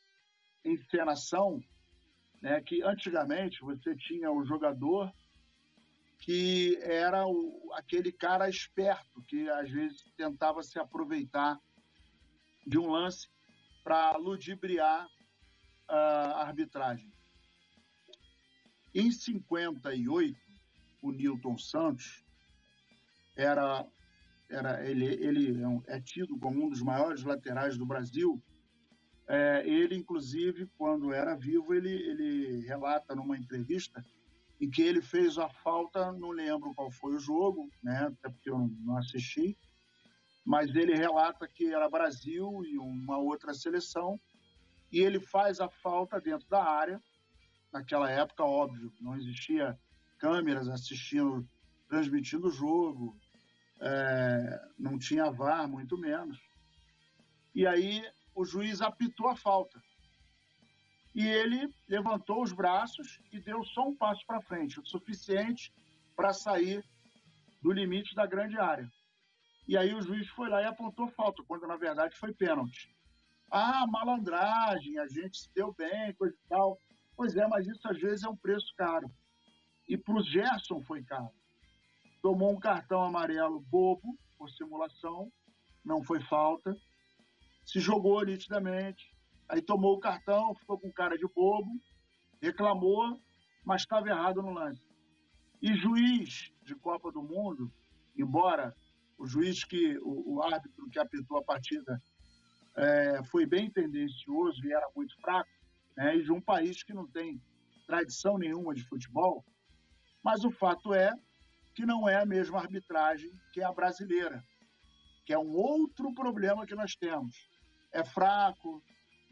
encenação né, que antigamente você tinha o jogador que era o, aquele cara esperto que às vezes tentava se aproveitar de um lance para ludibriar a arbitragem. Em 58, o Newton Santos era, era ele, ele é, é tido como um dos maiores laterais do Brasil. É, ele, inclusive, quando era vivo, ele, ele relata numa entrevista em que ele fez a falta, não lembro qual foi o jogo, né, até porque eu não assisti, mas ele relata que era Brasil e uma outra seleção, e ele faz a falta dentro da área. Naquela época, óbvio, não existia câmeras assistindo, transmitindo o jogo, é, não tinha VAR, muito menos. E aí o juiz apitou a falta. E ele levantou os braços e deu só um passo para frente, o suficiente para sair do limite da grande área. E aí o juiz foi lá e apontou falta, quando na verdade foi pênalti. Ah, malandragem, a gente se deu bem, coisa e tal. Pois é, mas isso às vezes é um preço caro. E para o Gerson foi caro tomou um cartão amarelo bobo por simulação, não foi falta, se jogou nitidamente, aí tomou o cartão, ficou com cara de bobo, reclamou, mas estava errado no lance. E juiz de Copa do Mundo, embora o juiz que, o, o árbitro que apitou a partida é, foi bem tendencioso e era muito fraco, né, e de um país que não tem tradição nenhuma de futebol, mas o fato é que não é a mesma arbitragem que a brasileira, que é um outro problema que nós temos. É fraco,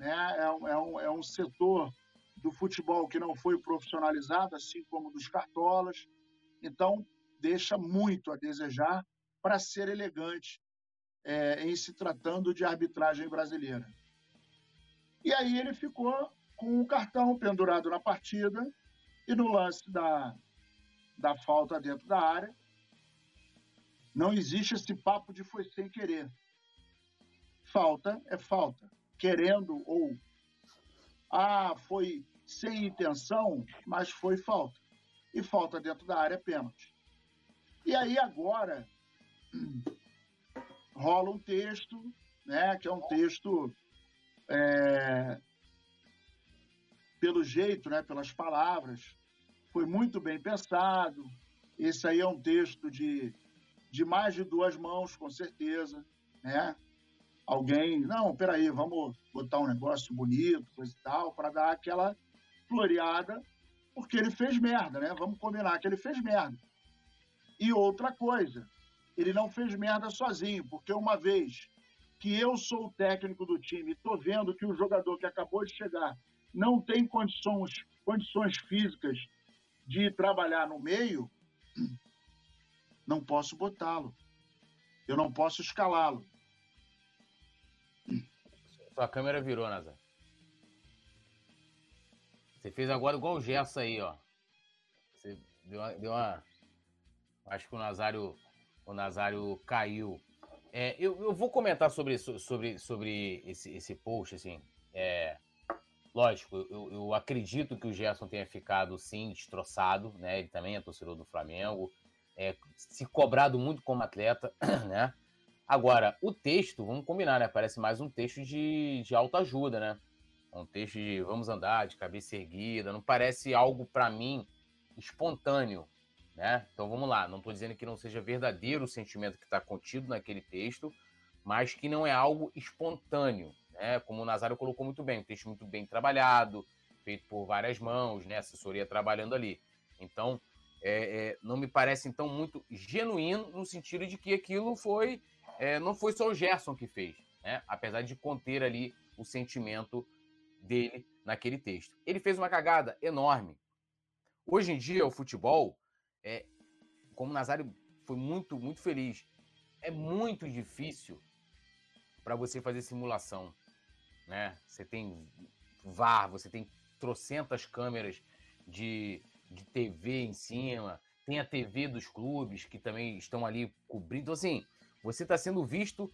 né? é, um, é, um, é um setor do futebol que não foi profissionalizado, assim como dos cartolas. Então, deixa muito a desejar para ser elegante é, em se tratando de arbitragem brasileira. E aí ele ficou com o cartão pendurado na partida e no lance da, da falta dentro da área, não existe esse papo de foi sem querer. Falta é falta. Querendo ou. Ah, foi sem intenção, mas foi falta. E falta dentro da área é pênalti. E aí agora rola um texto, né, que é um texto é, pelo jeito, né, pelas palavras, foi muito bem pensado. Esse aí é um texto de, de mais de duas mãos, com certeza, né? Alguém, não, peraí, vamos botar um negócio bonito, coisa e tal, para dar aquela floreada, porque ele fez merda, né? Vamos combinar que ele fez merda. E outra coisa, ele não fez merda sozinho, porque uma vez que eu sou o técnico do time, estou vendo que o jogador que acabou de chegar não tem condições, condições físicas de trabalhar no meio, não posso botá-lo. Eu não posso escalá-lo. Sua câmera virou, Nazar. Você fez agora igual o Gerson aí, ó. Você deu uma, deu uma... Acho que o Nazário, o Nazário caiu. É, eu, eu vou comentar sobre, sobre, sobre esse, esse post, assim. É, lógico, eu, eu acredito que o Gerson tenha ficado, sim, destroçado, né? Ele também é torcedor do Flamengo. É, se cobrado muito como atleta, né? Agora, o texto, vamos combinar, né? Parece mais um texto de, de autoajuda, né? Um texto de vamos andar de cabeça erguida. Não parece algo, para mim, espontâneo, né? Então vamos lá, não estou dizendo que não seja verdadeiro o sentimento que está contido naquele texto, mas que não é algo espontâneo, né? Como o Nazário colocou muito bem, um texto muito bem trabalhado, feito por várias mãos, né? Assessoria trabalhando ali. Então, é, é, não me parece então muito genuíno no sentido de que aquilo foi, é, não foi só o Gerson que fez, né? Apesar de conter ali o sentimento dele naquele texto. Ele fez uma cagada enorme. Hoje em dia, o futebol é, como o Nazário foi muito, muito feliz, é muito difícil para você fazer simulação. Né? Você tem VAR, você tem trocentas câmeras de, de TV em cima, tem a TV dos clubes que também estão ali cobrindo. Então, assim, você está sendo visto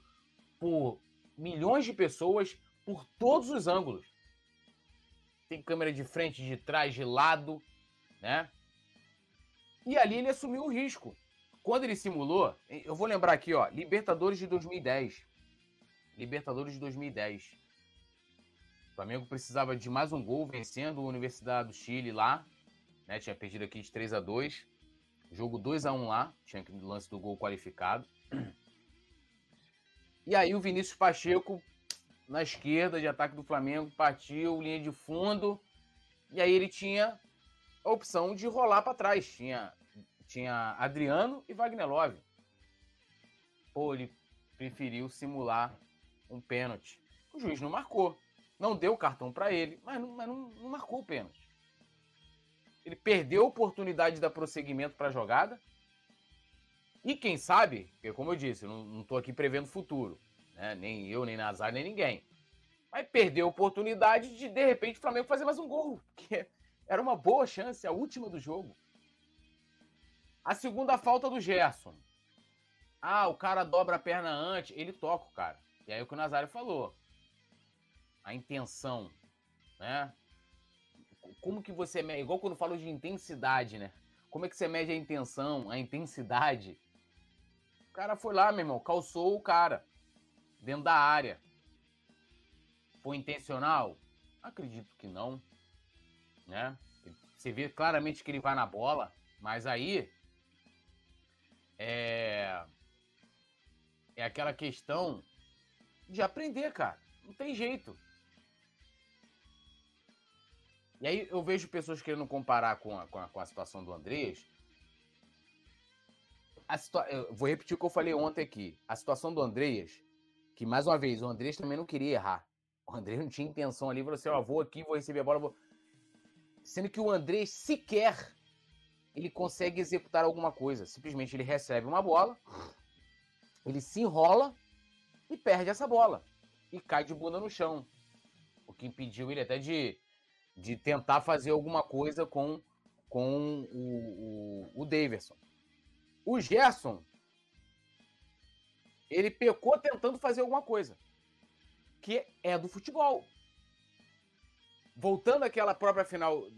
por milhões de pessoas por todos os ângulos. Tem câmera de frente, de trás, de lado, né? E ali ele assumiu o risco. Quando ele simulou, eu vou lembrar aqui, ó, Libertadores de 2010. Libertadores de 2010. O Flamengo precisava de mais um gol vencendo a Universidade do Chile lá, né? Tinha perdido aqui de 3 a 2. Jogo 2 a 1 lá, tinha que lance do gol qualificado. E aí o Vinícius Pacheco na esquerda de ataque do Flamengo partiu linha de fundo. E aí ele tinha a opção de rolar para trás. Tinha, tinha Adriano e Wagner Love. Pô, ele preferiu simular um pênalti. O juiz não marcou. Não deu o cartão para ele, mas, não, mas não, não marcou o pênalti. Ele perdeu a oportunidade de dar prosseguimento para a jogada. E quem sabe, porque como eu disse, não estou aqui prevendo futuro. Né? Nem eu, nem Nazar, nem ninguém. Mas perdeu a oportunidade de, de repente, o Flamengo fazer mais um gol. Que era uma boa chance, a última do jogo. A segunda falta do Gerson. Ah, o cara dobra a perna antes, ele toca o cara. E aí o que o Nazário falou. A intenção, né? Como que você mede, igual quando falo de intensidade, né? Como é que você mede a intenção, a intensidade? Cara foi lá, meu irmão, calçou o cara dentro da área. Foi intencional? Acredito que não né? Você vê claramente que ele vai na bola, mas aí é é aquela questão de aprender, cara. Não tem jeito. E aí eu vejo pessoas querendo comparar com a, com a, com a situação do Andrés. A situa... Eu vou repetir o que eu falei ontem aqui. A situação do Andreas, que mais uma vez, o Andrés também não queria errar. O Andrés não tinha intenção ali, falou assim: ó, vou aqui, vou receber a bola, vou Sendo que o André sequer ele consegue executar alguma coisa. Simplesmente ele recebe uma bola, ele se enrola e perde essa bola. E cai de bunda no chão. O que impediu ele até de, de tentar fazer alguma coisa com, com o, o, o Davidson. O Gerson, ele pecou tentando fazer alguma coisa. Que é do futebol. Voltando àquela própria final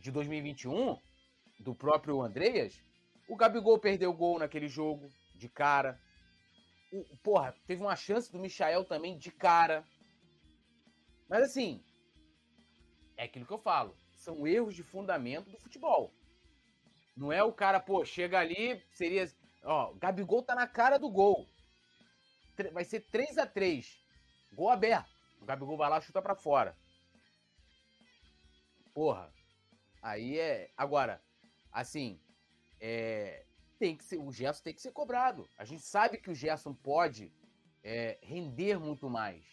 de 2021, do próprio Andreas, o Gabigol perdeu o gol naquele jogo, de cara. O, porra, teve uma chance do Michael também de cara. Mas assim, é aquilo que eu falo. São erros de fundamento do futebol. Não é o cara, pô, chega ali, seria. Ó, Gabigol tá na cara do gol. Vai ser 3 a 3 Gol aberto. O Gabigol vai lá chuta para fora. Porra. Aí é. Agora, assim, é, tem que ser, o Gerson tem que ser cobrado. A gente sabe que o Gerson pode é, render muito mais,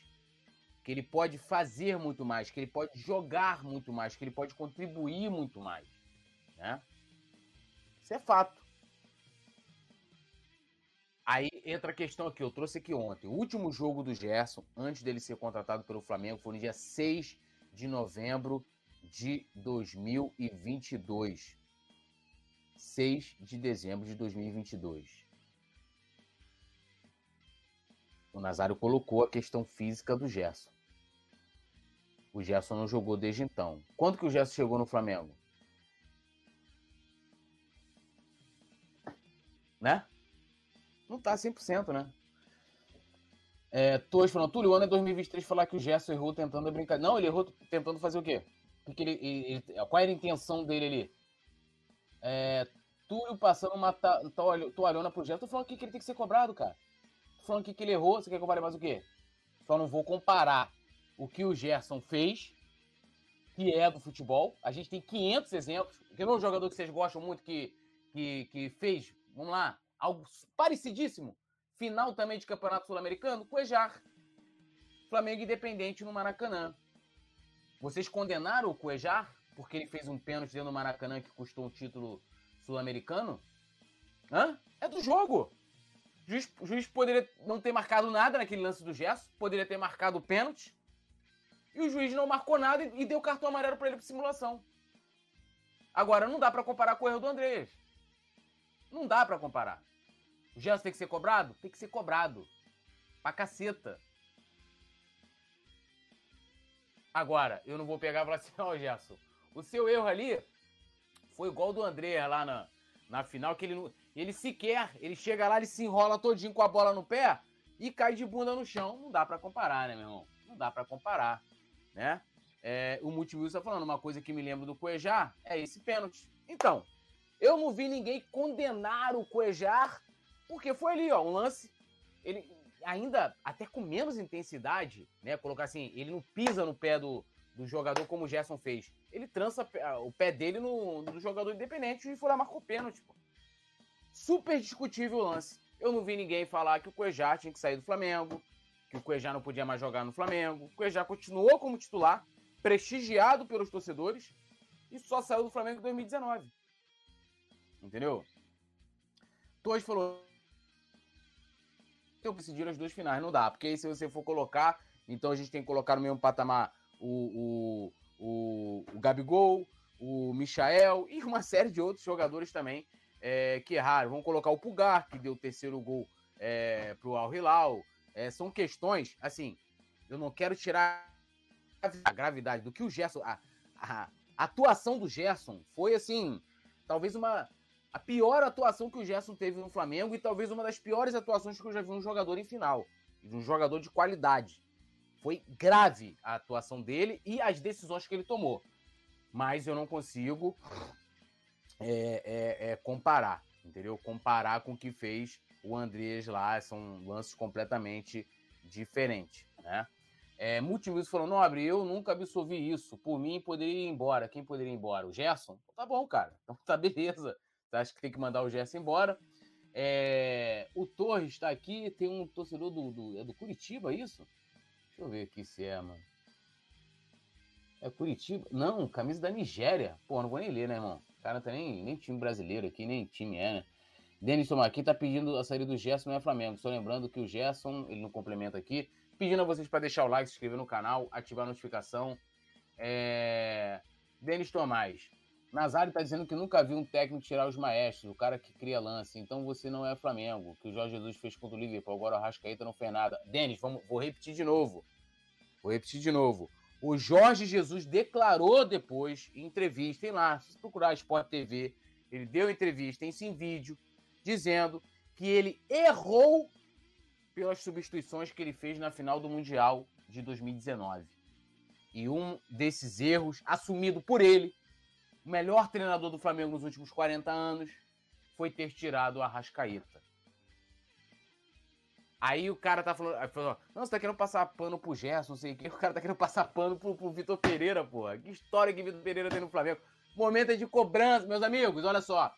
que ele pode fazer muito mais, que ele pode jogar muito mais, que ele pode contribuir muito mais, né? Isso é fato. Aí entra a questão aqui, eu trouxe aqui ontem. O último jogo do Gerson, antes dele ser contratado pelo Flamengo, foi no dia 6 de novembro de 2022. 6 de dezembro de 2022. O Nazário colocou a questão física do Gerson. O Gerson não jogou desde então. Quando que o Gerson chegou no Flamengo? Né? Não tá 100%, né? É, Torres falando, Túlio, o ano é 2023 falar que o Gerson errou tentando brincar. Não, ele errou tentando fazer o quê? Porque ele, ele, qual era a intenção dele ali? É, Túlio passando uma toalhona pro Gerson. Tô falando que ele tem que ser cobrado, cara. Tô falando que ele errou. Você quer que eu mais o quê? Só não vou comparar o que o Gerson fez, que é do futebol. A gente tem 500 exemplos. Que não é um jogador que vocês gostam muito que, que, que fez, vamos lá, algo parecidíssimo. Final também de Campeonato Sul-Americano, Cuejar. Flamengo Independente no Maracanã. Vocês condenaram o Cuejar porque ele fez um pênalti dentro do Maracanã que custou um título sul-americano? Hã? É do jogo. O juiz, o juiz poderia não ter marcado nada naquele lance do Gerson, poderia ter marcado o pênalti. E o juiz não marcou nada e, e deu cartão amarelo para ele por simulação. Agora, não dá para comparar com o erro do Andrés. Não dá para comparar. O Gerson tem que ser cobrado? Tem que ser cobrado. Pra caceta. Agora, eu não vou pegar e falar assim, ó, oh, Gerson, o seu erro ali foi igual do André lá na, na final, que ele, ele sequer, ele chega lá, ele se enrola todinho com a bola no pé e cai de bunda no chão. Não dá para comparar, né, meu irmão? Não dá para comparar, né? É, o Multiwilson tá falando, uma coisa que me lembra do Cuejar é esse pênalti. Então, eu não vi ninguém condenar o Cuejar, porque foi ali, ó, um lance, ele ainda até com menos intensidade, né, colocar assim, ele não pisa no pé do, do jogador como o Gerson fez. Ele trança o pé dele no, no jogador independente e foi lá marcou pênalti. Pô. Super discutível o lance. Eu não vi ninguém falar que o Cuejá tinha que sair do Flamengo, que o Cuejá não podia mais jogar no Flamengo. O Cuejá continuou como titular, prestigiado pelos torcedores, e só saiu do Flamengo em 2019. Entendeu? Torres falou. Eu decidir as duas finais, não dá, porque aí se você for colocar, então a gente tem que colocar no mesmo patamar o, o, o, o Gabigol, o Michael e uma série de outros jogadores também é, que erraram. Vamos colocar o Pulgar, que deu o terceiro gol é, para o Al Hilal. É, são questões, assim, eu não quero tirar a gravidade do que o Gerson. A, a, a atuação do Gerson foi, assim, talvez uma. A pior atuação que o Gerson teve no Flamengo e talvez uma das piores atuações que eu já vi um jogador em final. De um jogador de qualidade. Foi grave a atuação dele e as decisões que ele tomou. Mas eu não consigo é, é, é, comparar, entendeu? Comparar com o que fez o Andrés lá. São lances completamente diferentes, né? É, Multimuso falou, Nobre, eu nunca absolvi isso. Por mim, poderia ir embora. Quem poderia ir embora? O Gerson? Tá bom, cara. Então tá beleza. Você acha que tem que mandar o Gerson embora? É, o Torres está aqui. Tem um torcedor do, do, é do Curitiba, isso? Deixa eu ver aqui se é, mano. É Curitiba? Não, camisa da Nigéria. Pô, não vou nem ler, né, irmão? O cara tem nem, nem time brasileiro aqui, nem time é, né? Denis Tomaqui tá pedindo a saída do Gerson, não é Flamengo. Só lembrando que o Gerson, ele não complementa aqui, pedindo a vocês para deixar o like, se inscrever no canal, ativar a notificação. É... Denis Tomás. Nazário tá dizendo que nunca viu um técnico tirar os maestros, o cara que cria lance. Então você não é Flamengo, que o Jorge Jesus fez contra o Liverpool. Agora o Rascaeta não fez nada. Denis, vamos, vou repetir de novo. Vou repetir de novo. O Jorge Jesus declarou depois, em entrevista, tem lá, se procurar Sport TV, ele deu entrevista, em vídeo, dizendo que ele errou pelas substituições que ele fez na final do Mundial de 2019. E um desses erros, assumido por ele, o melhor treinador do Flamengo nos últimos 40 anos, foi ter tirado o Arrascaeta. Aí o cara tá falando, falou, não, você tá querendo passar pano pro Gerson, não sei o quê. O cara tá querendo passar pano pro, pro Vitor Pereira, porra. Que história que Vitor Pereira tem no Flamengo. Momento é de cobrança, meus amigos, olha só.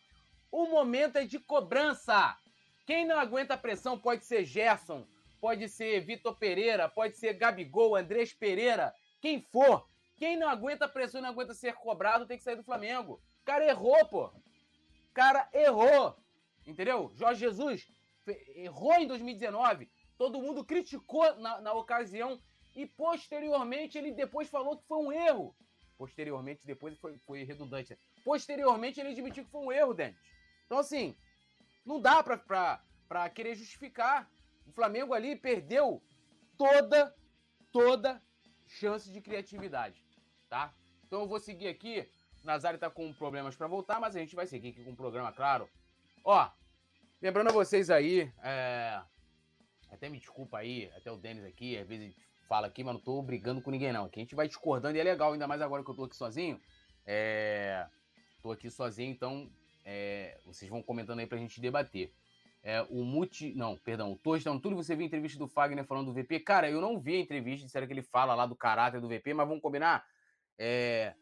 O momento é de cobrança. Quem não aguenta a pressão pode ser Gerson, pode ser Vitor Pereira, pode ser Gabigol, Andrés Pereira, quem for. Quem não aguenta pressão e não aguenta ser cobrado tem que sair do Flamengo. O cara errou, pô. O cara errou. Entendeu? Jorge Jesus errou em 2019. Todo mundo criticou na, na ocasião e posteriormente ele depois falou que foi um erro. Posteriormente, depois foi, foi redundante. Né? Posteriormente ele admitiu que foi um erro, Dente. Então, assim, não dá pra, pra, pra querer justificar. O Flamengo ali perdeu toda, toda chance de criatividade, tá? Então eu vou seguir aqui. Nazário tá com problemas para voltar, mas a gente vai seguir aqui com o programa, claro. Ó, lembrando a vocês aí, é... até me desculpa aí, até o Denis aqui, às vezes fala aqui, mas não tô brigando com ninguém não. Aqui a gente vai discordando e é legal, ainda mais agora que eu tô aqui sozinho. É... Tô aqui sozinho, então é, vocês vão comentando aí pra gente debater. É, o Muti. Não, perdão, o Torres então, tudo você viu a entrevista do Fagner falando do VP? Cara, eu não vi a entrevista, disseram que ele fala lá do caráter do VP, mas vamos combinar. É,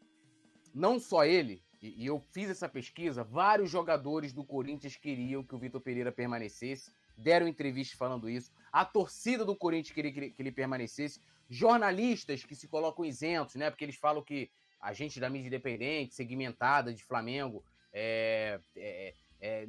não só ele, e, e eu fiz essa pesquisa, vários jogadores do Corinthians queriam que o Vitor Pereira permanecesse, deram entrevista falando isso. A torcida do Corinthians queria que ele, que ele permanecesse. Jornalistas que se colocam isentos, né? Porque eles falam que a gente da mídia independente, segmentada de Flamengo, é, é, é,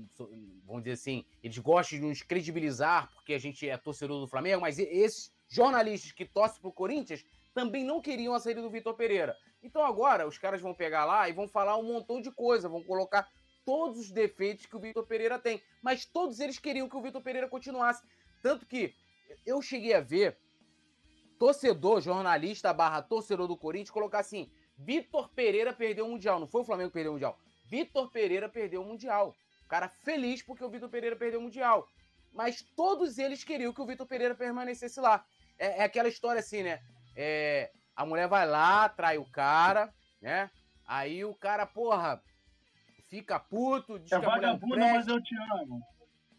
vamos dizer assim, eles gostam de nos credibilizar porque a gente é torcedor do Flamengo, mas esses jornalistas que torcem pro Corinthians também não queriam a saída do Vitor Pereira. Então agora os caras vão pegar lá e vão falar um montão de coisa, vão colocar todos os defeitos que o Vitor Pereira tem, mas todos eles queriam que o Vitor Pereira continuasse. Tanto que eu cheguei a ver torcedor, jornalista barra torcedor do Corinthians colocar assim: Vitor Pereira perdeu o Mundial. Não foi o Flamengo que perdeu o Mundial. Vitor Pereira perdeu o Mundial. O cara feliz porque o Vitor Pereira perdeu o Mundial. Mas todos eles queriam que o Vitor Pereira permanecesse lá. É, é aquela história assim, né? É, a mulher vai lá, trai o cara, né? Aí o cara, porra, fica puto, diz é que a vagabunda, mas eu te amo.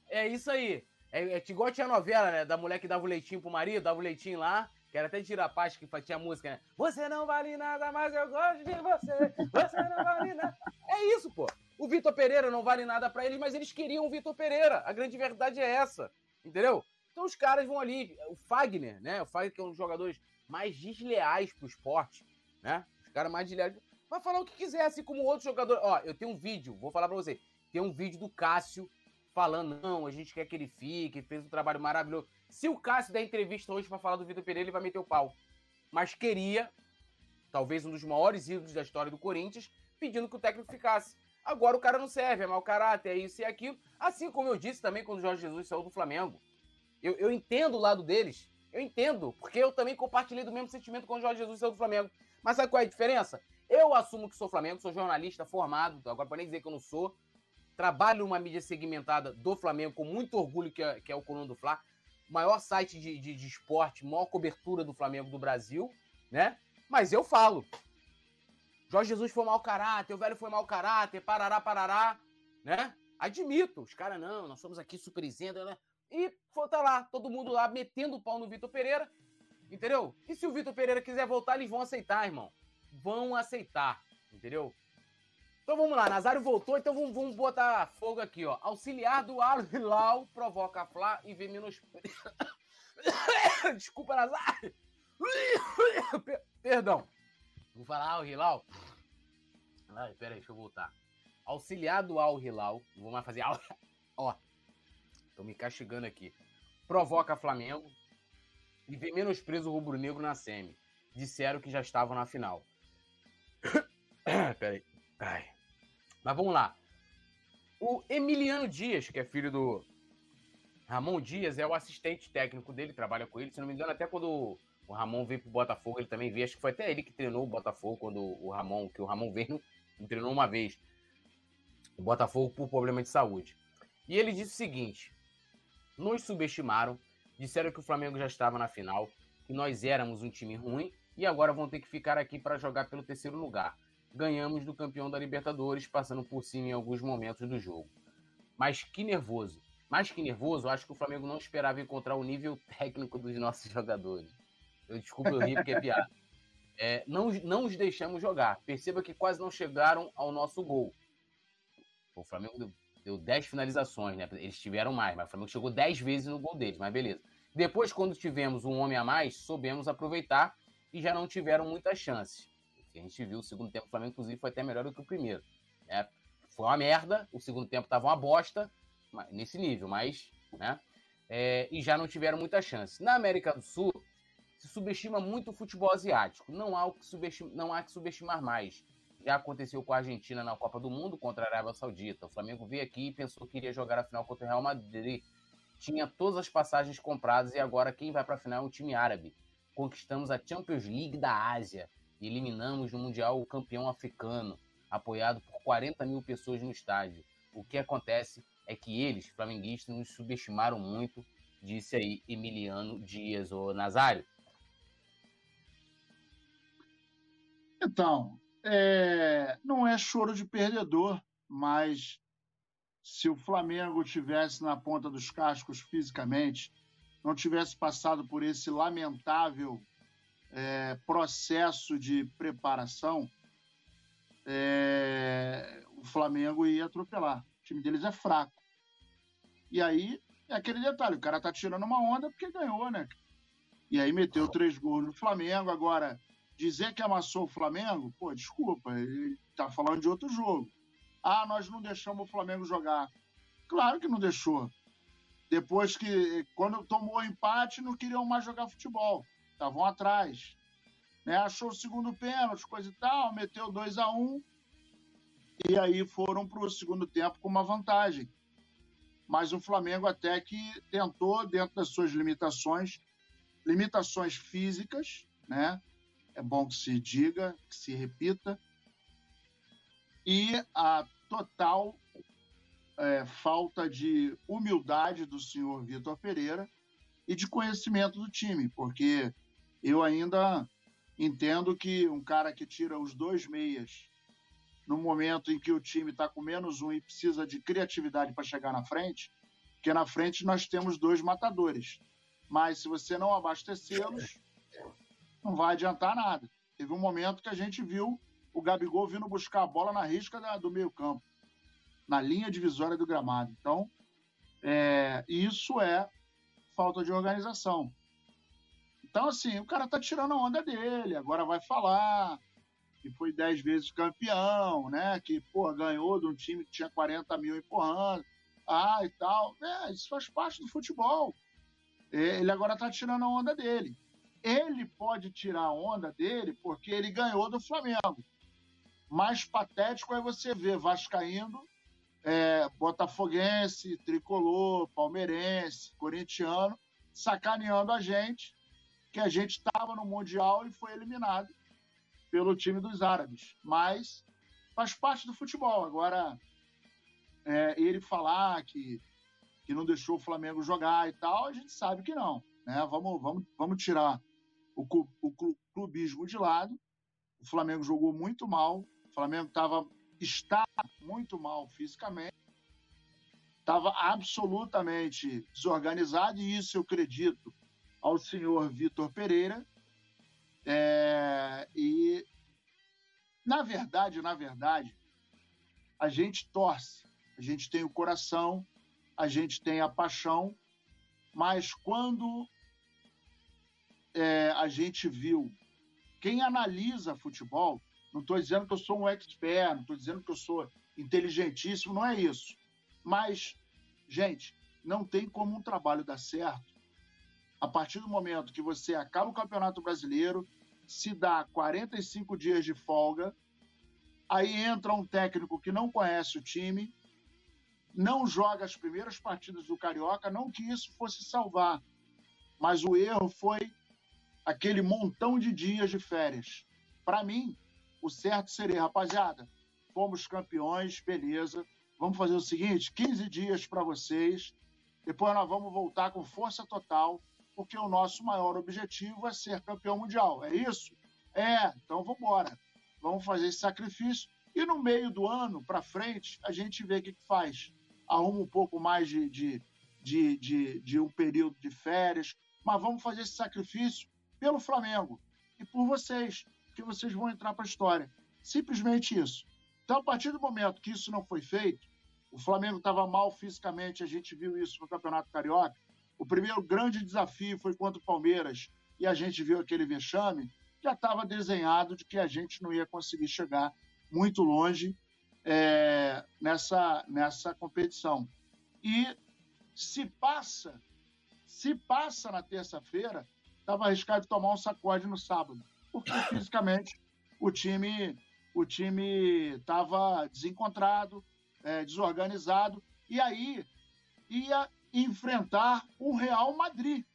É isso aí. É, é igual tinha a novela, né? Da mulher que dava o leitinho pro marido, dava o leitinho lá. Que era até de tirar a que tinha música, né? Você não vale nada, mas eu gosto de você. Você não vale nada. É isso, pô. O Vitor Pereira não vale nada para eles, mas eles queriam o Vitor Pereira. A grande verdade é essa. Entendeu? Então os caras vão ali. O Fagner, né? O Fagner que é um dos jogadores mais desleais pro esporte, né? Os caras mais desleais. Vai falar o que quiser, assim como outros jogadores. Ó, eu tenho um vídeo, vou falar pra você. Tem um vídeo do Cássio falando, não, a gente quer que ele fique, fez um trabalho maravilhoso. Se o Cássio der entrevista hoje para falar do Vitor Pereira, ele vai meter o pau. Mas queria, talvez um dos maiores ídolos da história do Corinthians, pedindo que o técnico ficasse. Agora o cara não serve, é mau caráter, é isso e aquilo. Assim como eu disse também quando o Jorge Jesus saiu do Flamengo. Eu, eu entendo o lado deles. Eu entendo, porque eu também compartilhei do mesmo sentimento quando o Jorge Jesus saiu do Flamengo. Mas sabe qual é a diferença? Eu assumo que sou Flamengo, sou jornalista formado, agora para nem dizer que eu não sou. Trabalho numa mídia segmentada do Flamengo com muito orgulho, que é, que é o Coluna do Fla maior site de, de, de esporte, maior cobertura do Flamengo do Brasil, né? Mas eu falo. Jorge Jesus foi mau caráter, o velho foi mau caráter, parará, parará, né? Admito, os caras, não, nós somos aqui super né? E tá lá, todo mundo lá metendo o pau no Vitor Pereira, entendeu? E se o Vitor Pereira quiser voltar, eles vão aceitar, irmão. Vão aceitar, entendeu? Então vamos lá, Nazário voltou, então vamos, vamos botar fogo aqui, ó. Auxiliar do Al Hilal provoca Flá e vê menos. Desculpa, Nazário. Perdão. Vou falar Al Hilal. Ai, pera aí, deixa eu voltar. Auxiliado Al Hilal, não vou mais fazer. Ó, tô me castigando aqui. Provoca Flamengo e vê menosprezo rubro-negro na semi. Disseram que já estavam na final. pera aí. Ai. Mas vamos lá. O Emiliano Dias, que é filho do Ramon Dias, é o assistente técnico dele, trabalha com ele. Se não me engano, até quando o Ramon veio pro Botafogo, ele também veio. Acho que foi até ele que treinou o Botafogo quando o Ramon, que o Ramon veio, treinou uma vez. O Botafogo por problema de saúde. E ele disse o seguinte: nos subestimaram, disseram que o Flamengo já estava na final, que nós éramos um time ruim e agora vão ter que ficar aqui para jogar pelo terceiro lugar ganhamos do campeão da Libertadores, passando por cima em alguns momentos do jogo. Mas que nervoso. Mais que nervoso, acho que o Flamengo não esperava encontrar o nível técnico dos nossos jogadores. Eu desculpa eu rir porque é piada. É, não, não os deixamos jogar. Perceba que quase não chegaram ao nosso gol. O Flamengo deu, deu 10 finalizações, né? Eles tiveram mais, mas o Flamengo chegou 10 vezes no gol deles, mas beleza. Depois, quando tivemos um homem a mais, soubemos aproveitar e já não tiveram muitas chances a gente viu o segundo tempo do Flamengo, inclusive, foi até melhor do que o primeiro. Né? Foi uma merda, o segundo tempo tava uma bosta, nesse nível, mas, né? É, e já não tiveram muita chance. Na América do Sul, se subestima muito o futebol asiático. Não há, o que subestimar, não há que subestimar mais. Já aconteceu com a Argentina na Copa do Mundo contra a Arábia Saudita. O Flamengo veio aqui e pensou que iria jogar a final contra o Real Madrid. Tinha todas as passagens compradas e agora quem vai para a final é o time árabe. Conquistamos a Champions League da Ásia e eliminamos no Mundial o campeão africano, apoiado por 40 mil pessoas no estádio. O que acontece é que eles, flamenguistas, nos subestimaram muito, disse aí Emiliano Dias, o Nazário. Então, é... não é choro de perdedor, mas se o Flamengo tivesse na ponta dos cascos fisicamente, não tivesse passado por esse lamentável é, processo de preparação, é, o Flamengo ia atropelar. O time deles é fraco. E aí é aquele detalhe: o cara tá tirando uma onda porque ganhou, né? E aí meteu três gols no Flamengo. Agora, dizer que amassou o Flamengo, pô, desculpa, ele tá falando de outro jogo. Ah, nós não deixamos o Flamengo jogar. Claro que não deixou. Depois que, quando tomou o empate, não queriam mais jogar futebol estavam atrás. Né? Achou o segundo pênalti, coisa e tal, meteu 2 a 1 um, e aí foram para o segundo tempo com uma vantagem. Mas o Flamengo até que tentou, dentro das suas limitações, limitações físicas, né? É bom que se diga, que se repita, e a total é, falta de humildade do senhor Vitor Pereira e de conhecimento do time, porque eu ainda entendo que um cara que tira os dois meias no momento em que o time está com menos um e precisa de criatividade para chegar na frente, porque na frente nós temos dois matadores. Mas se você não abastecê-los, não vai adiantar nada. Teve um momento que a gente viu o Gabigol vindo buscar a bola na risca da, do meio-campo, na linha divisória do gramado. Então, é, isso é falta de organização. Então, assim, o cara tá tirando a onda dele, agora vai falar que foi dez vezes campeão, né? Que, pô, ganhou de um time que tinha 40 mil empurrando, ah, e tal. É, isso faz parte do futebol. Ele agora tá tirando a onda dele. Ele pode tirar a onda dele porque ele ganhou do Flamengo. Mais patético é você ver Vascaíno, é, Botafoguense, Tricolor, Palmeirense, Corintiano, sacaneando a gente que a gente estava no Mundial e foi eliminado pelo time dos árabes. Mas faz parte do futebol. Agora, é, ele falar que, que não deixou o Flamengo jogar e tal, a gente sabe que não. Né? Vamos, vamos, vamos tirar o, clubismo de lado. O Flamengo jogou muito mal. O Flamengo tava, está muito mal fisicamente. Estava absolutamente desorganizado, e isso eu acredito ao senhor Vitor Pereira. É, e, na verdade, na verdade, a gente torce, a gente tem o coração, a gente tem a paixão, mas quando é, a gente viu quem analisa futebol, não estou dizendo que eu sou um expert, não estou dizendo que eu sou inteligentíssimo, não é isso. Mas, gente, não tem como um trabalho dar certo a partir do momento que você acaba o Campeonato Brasileiro, se dá 45 dias de folga, aí entra um técnico que não conhece o time, não joga as primeiras partidas do Carioca, não que isso fosse salvar, mas o erro foi aquele montão de dias de férias. Para mim, o certo seria, rapaziada, fomos campeões, beleza. Vamos fazer o seguinte: 15 dias para vocês. Depois nós vamos voltar com força total, porque o nosso maior objetivo é ser campeão mundial. É isso? É, então vamos embora. Vamos fazer esse sacrifício. E no meio do ano, para frente, a gente vê o que, que faz. Arruma um pouco mais de, de, de, de, de um período de férias, mas vamos fazer esse sacrifício pelo Flamengo e por vocês, que vocês vão entrar para a história. Simplesmente isso. Então, a partir do momento que isso não foi feito, o Flamengo estava mal fisicamente, a gente viu isso no Campeonato Carioca. O primeiro grande desafio foi contra o Palmeiras e a gente viu aquele vexame. Já estava desenhado de que a gente não ia conseguir chegar muito longe é, nessa, nessa competição. E se passa, se passa na terça-feira, estava arriscado de tomar um sacode no sábado, porque fisicamente o time o time estava desencontrado, é, desorganizado, e aí ia enfrentar o Real Madrid.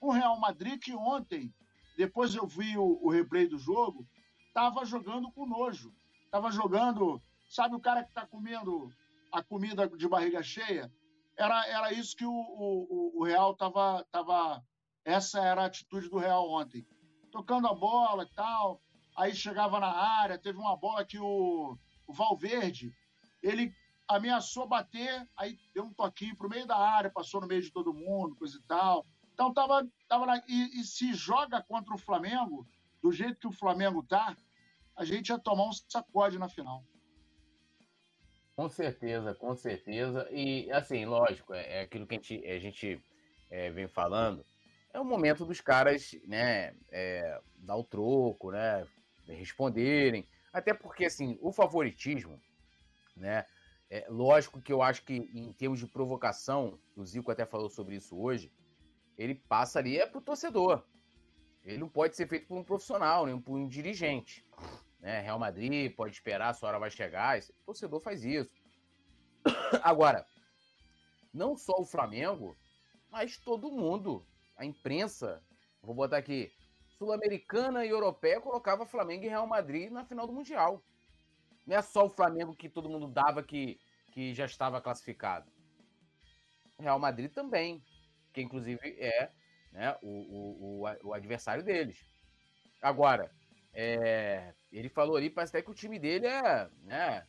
O Real Madrid que ontem, depois eu vi o, o replay do jogo, estava jogando com nojo. Estava jogando, sabe o cara que está comendo a comida de barriga cheia? Era, era isso que o, o, o Real estava. Tava, essa era a atitude do Real ontem. Tocando a bola e tal, aí chegava na área, teve uma bola que o, o Valverde, ele ameaçou bater, aí deu um toquinho pro meio da área, passou no meio de todo mundo, coisa e tal. Então tava, tava e, e se joga contra o Flamengo, do jeito que o Flamengo tá, a gente ia tomar um sacode na final. Com certeza, com certeza. E assim, lógico, é, é aquilo que a gente, a gente é, vem falando. É o momento dos caras, né, é, dar o troco, né, responderem. Até porque, assim, o favoritismo, né? É, lógico que eu acho que em termos de provocação, o Zico até falou sobre isso hoje, ele passa ali é pro torcedor. Ele não pode ser feito por um profissional, nem por um dirigente. Né? Real Madrid pode esperar, a sua hora vai chegar. o torcedor faz isso. Agora, não só o Flamengo, mas todo mundo. A imprensa, vou botar aqui, sul-americana e europeia colocava Flamengo e Real Madrid na final do Mundial. Não é só o Flamengo que todo mundo dava que, que já estava classificado. Real Madrid também, que inclusive é né, o, o, o, o adversário deles. Agora, é, ele falou ali, parece até que o time dele é né,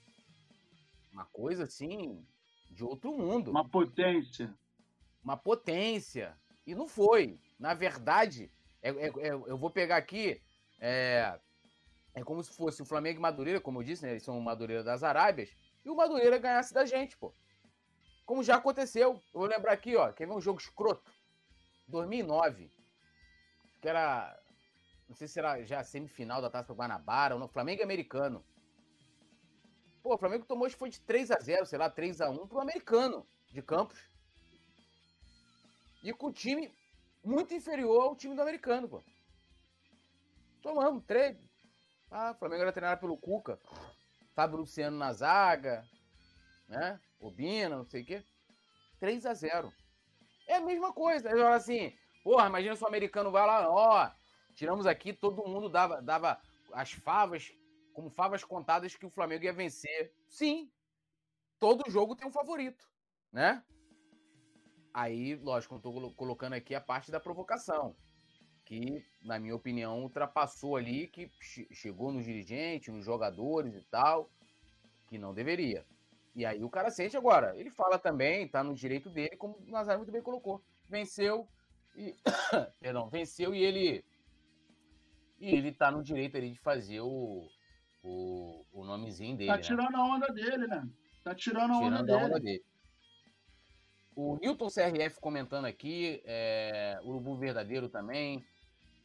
uma coisa assim de outro mundo. Uma potência. Uma potência. E não foi. Na verdade, é, é, é, eu vou pegar aqui. É, é como se fosse o Flamengo e Madureira, como eu disse, né? Eles são o Madureira das Arábias. E o Madureira ganhasse da gente, pô. Como já aconteceu. Eu vou lembrar aqui, ó. Quer ver um jogo escroto? 2009. Que era. Não sei se era já semifinal da Taça Guanabara ou não. Flamengo e americano. Pô, o Flamengo tomou, acho que foi de 3 a 0 sei lá, 3 a 1 pro americano de Campos. E com o time muito inferior ao time do americano, pô. Tomamos, três. Ah, o Flamengo era treinado pelo Cuca. Fábio Luciano na zaga, né? Obina, não sei o quê. 3 a 0 É a mesma coisa. Eu assim, porra, imagina se o americano vai lá, ó, tiramos aqui, todo mundo dava, dava as favas, como favas contadas que o Flamengo ia vencer. Sim, todo jogo tem um favorito, né? Aí, lógico, eu estou colocando aqui a parte da provocação, que, na minha opinião, ultrapassou ali, que chegou nos dirigentes, nos jogadores e tal, que não deveria. E aí o cara sente agora. Ele fala também, tá no direito dele, como o Nazário muito bem colocou. Venceu e. Perdão, venceu e ele. E ele tá no direito ali de fazer o, o, o nomezinho dele. Tá né? tirando a onda dele, né? Tá tirando a onda, tirando dele. A onda dele. O Newton CRF comentando aqui, é, Urubu Verdadeiro também.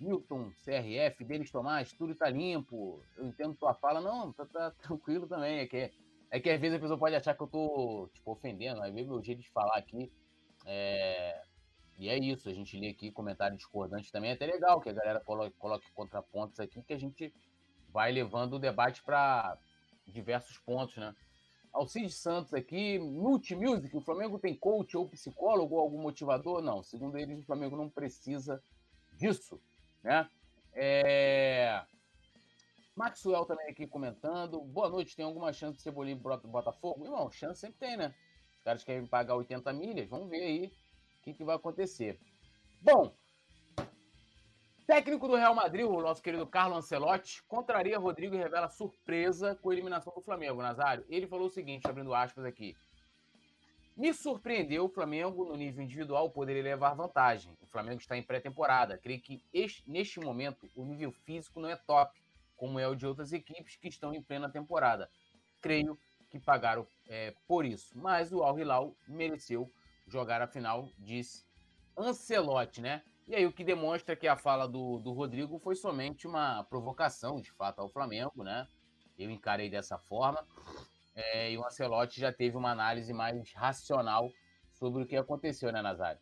Milton, CRF, Denis Tomás, tudo tá limpo. Eu entendo tua fala. Não, tá, tá tranquilo também. É que, é que às vezes a pessoa pode achar que eu tô, tipo, ofendendo. Às vezes meu jeito de falar aqui. É... E é isso. A gente lê aqui comentário discordante também. É até legal que a galera coloque, coloque contrapontos aqui, que a gente vai levando o debate para diversos pontos, né? Alcides Santos aqui, Multi Music, o Flamengo tem coach ou psicólogo ou algum motivador? Não, segundo eles, o Flamengo não precisa disso, né? É... Maxwell também aqui comentando. Boa noite, tem alguma chance de Cebolinha pro Botafogo? Irmão, chance sempre tem, né? Os caras querem pagar 80 milhas, vamos ver aí o que, que vai acontecer. Bom, Técnico do Real Madrid, o nosso querido Carlo Ancelotti, contraria Rodrigo e revela surpresa com a eliminação do Flamengo, Nazário. Ele falou o seguinte, abrindo aspas aqui. Me surpreendeu o Flamengo, no nível individual, poderia levar vantagem. O Flamengo está em pré-temporada. Creio que este, neste momento o nível físico não é top, como é o de outras equipes que estão em plena temporada. Creio que pagaram é, por isso. Mas o Al Hilal mereceu jogar a final, disse Ancelotti, né? E aí o que demonstra que a fala do, do Rodrigo foi somente uma provocação, de fato, ao Flamengo, né? Eu encarei dessa forma. É, e o Ancelotti já teve uma análise mais racional sobre o que aconteceu, né, Nazário?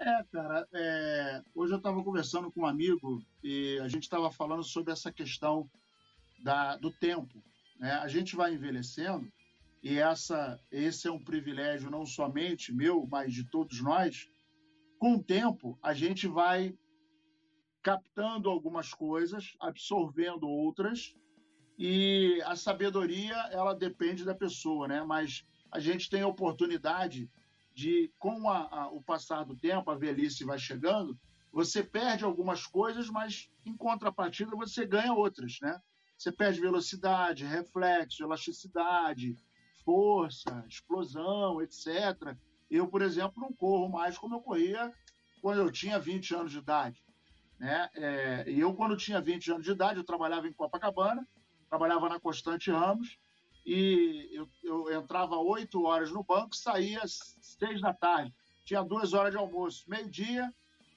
É, cara, é... hoje eu estava conversando com um amigo e a gente estava falando sobre essa questão da, do tempo. Né? A gente vai envelhecendo e essa, esse é um privilégio não somente meu, mas de todos nós, com o tempo, a gente vai captando algumas coisas, absorvendo outras, e a sabedoria, ela depende da pessoa, né? Mas a gente tem a oportunidade de, com a, a, o passar do tempo, a velhice vai chegando, você perde algumas coisas, mas em contrapartida você ganha outras, né? Você perde velocidade, reflexo, elasticidade, força, explosão, etc. Eu, por exemplo, não corro mais como eu corria quando eu tinha 20 anos de idade. Né? É, e eu, quando tinha 20 anos de idade, eu trabalhava em Copacabana, trabalhava na Constante Ramos, e eu, eu entrava 8 horas no banco, saía às 6 da tarde. Tinha duas horas de almoço. Meio-dia,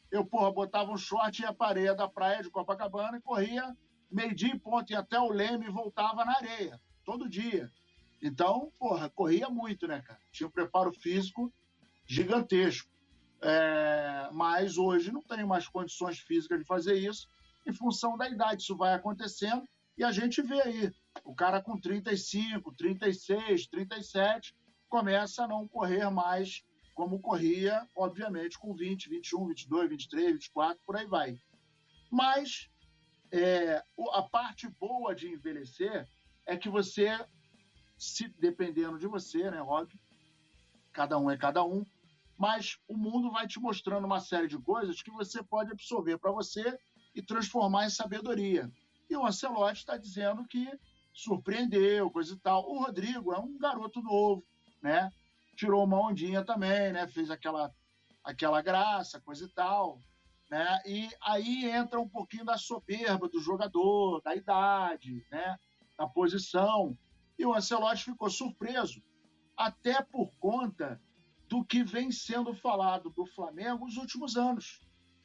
eu porra, botava um short e para areia da praia de Copacabana e corria meio-dia em ponto, ia até o Leme e voltava na areia, todo dia. Então, porra, corria muito, né, cara? Tinha um preparo físico gigantesco. É, mas hoje não tenho mais condições físicas de fazer isso, em função da idade. Isso vai acontecendo e a gente vê aí. O cara com 35, 36, 37 começa a não correr mais como corria, obviamente, com 20, 21, 22, 23, 24, por aí vai. Mas é, a parte boa de envelhecer é que você, se dependendo de você, né, óbvio, cada um é cada um, mas o mundo vai te mostrando uma série de coisas que você pode absorver para você e transformar em sabedoria. E o Ancelotti está dizendo que surpreendeu, coisa e tal. O Rodrigo é um garoto novo, né? Tirou uma ondinha também, né? Fez aquela, aquela graça, coisa e tal. Né? E aí entra um pouquinho da soberba do jogador, da idade, né? da posição. E o Ancelotti ficou surpreso, até por conta do que vem sendo falado do Flamengo nos últimos anos.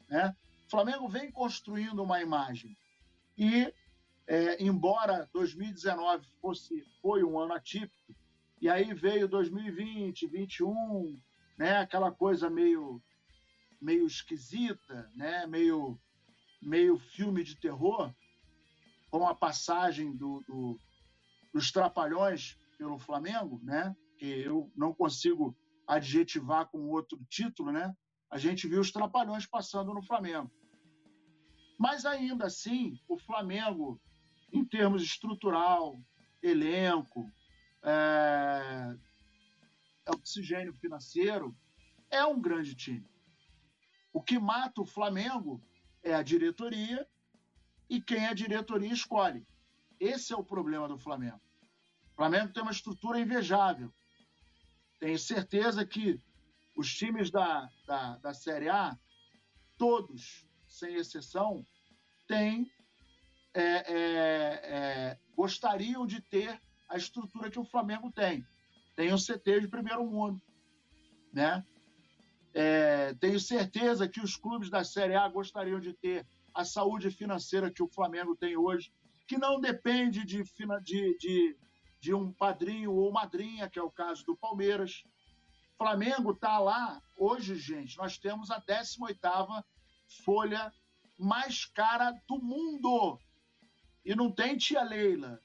Né? O Flamengo vem construindo uma imagem. E, é, embora 2019 fosse, foi um ano atípico, e aí veio 2020, 2021, né? aquela coisa meio, meio esquisita, né? meio, meio filme de terror, com a passagem do, do, dos Trapalhões pelo Flamengo, né? Que eu não consigo adjetivar com outro título, né? A gente viu os trapalhões passando no Flamengo. Mas ainda assim, o Flamengo, em termos estrutural, elenco, é, oxigênio financeiro, é um grande time. O que mata o Flamengo é a diretoria e quem a diretoria escolhe. Esse é o problema do Flamengo. O Flamengo tem uma estrutura invejável. Tenho certeza que os times da, da, da Série A, todos, sem exceção, têm, é, é, é, gostariam de ter a estrutura que o Flamengo tem. Tem um CT de primeiro mundo, né? É, tenho certeza que os clubes da Série A gostariam de ter a saúde financeira que o Flamengo tem hoje, que não depende de, de, de, de um padrinho ou madrinha, que é o caso do Palmeiras. Flamengo está lá, hoje, gente, nós temos a 18ª folha mais cara do mundo. E não tem tia Leila,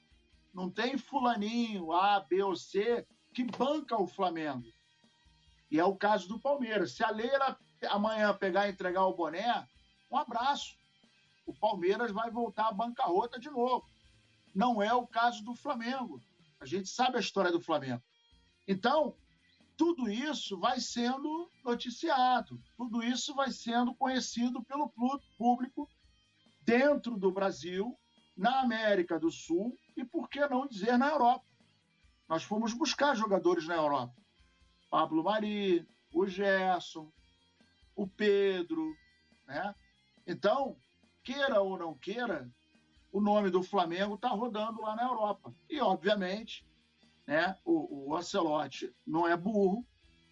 não tem fulaninho A, B ou C que banca o Flamengo. E é o caso do Palmeiras. Se a Leila amanhã pegar e entregar o boné, um abraço. O Palmeiras vai voltar à bancarrota de novo. Não é o caso do Flamengo. A gente sabe a história do Flamengo. Então, tudo isso vai sendo noticiado, tudo isso vai sendo conhecido pelo público dentro do Brasil, na América do Sul e, por que não dizer, na Europa. Nós fomos buscar jogadores na Europa. Pablo Mari, o Gerson, o Pedro, né? Então, queira ou não queira, o nome do Flamengo está rodando lá na Europa. E, obviamente, né, o, o Ancelotti não é burro,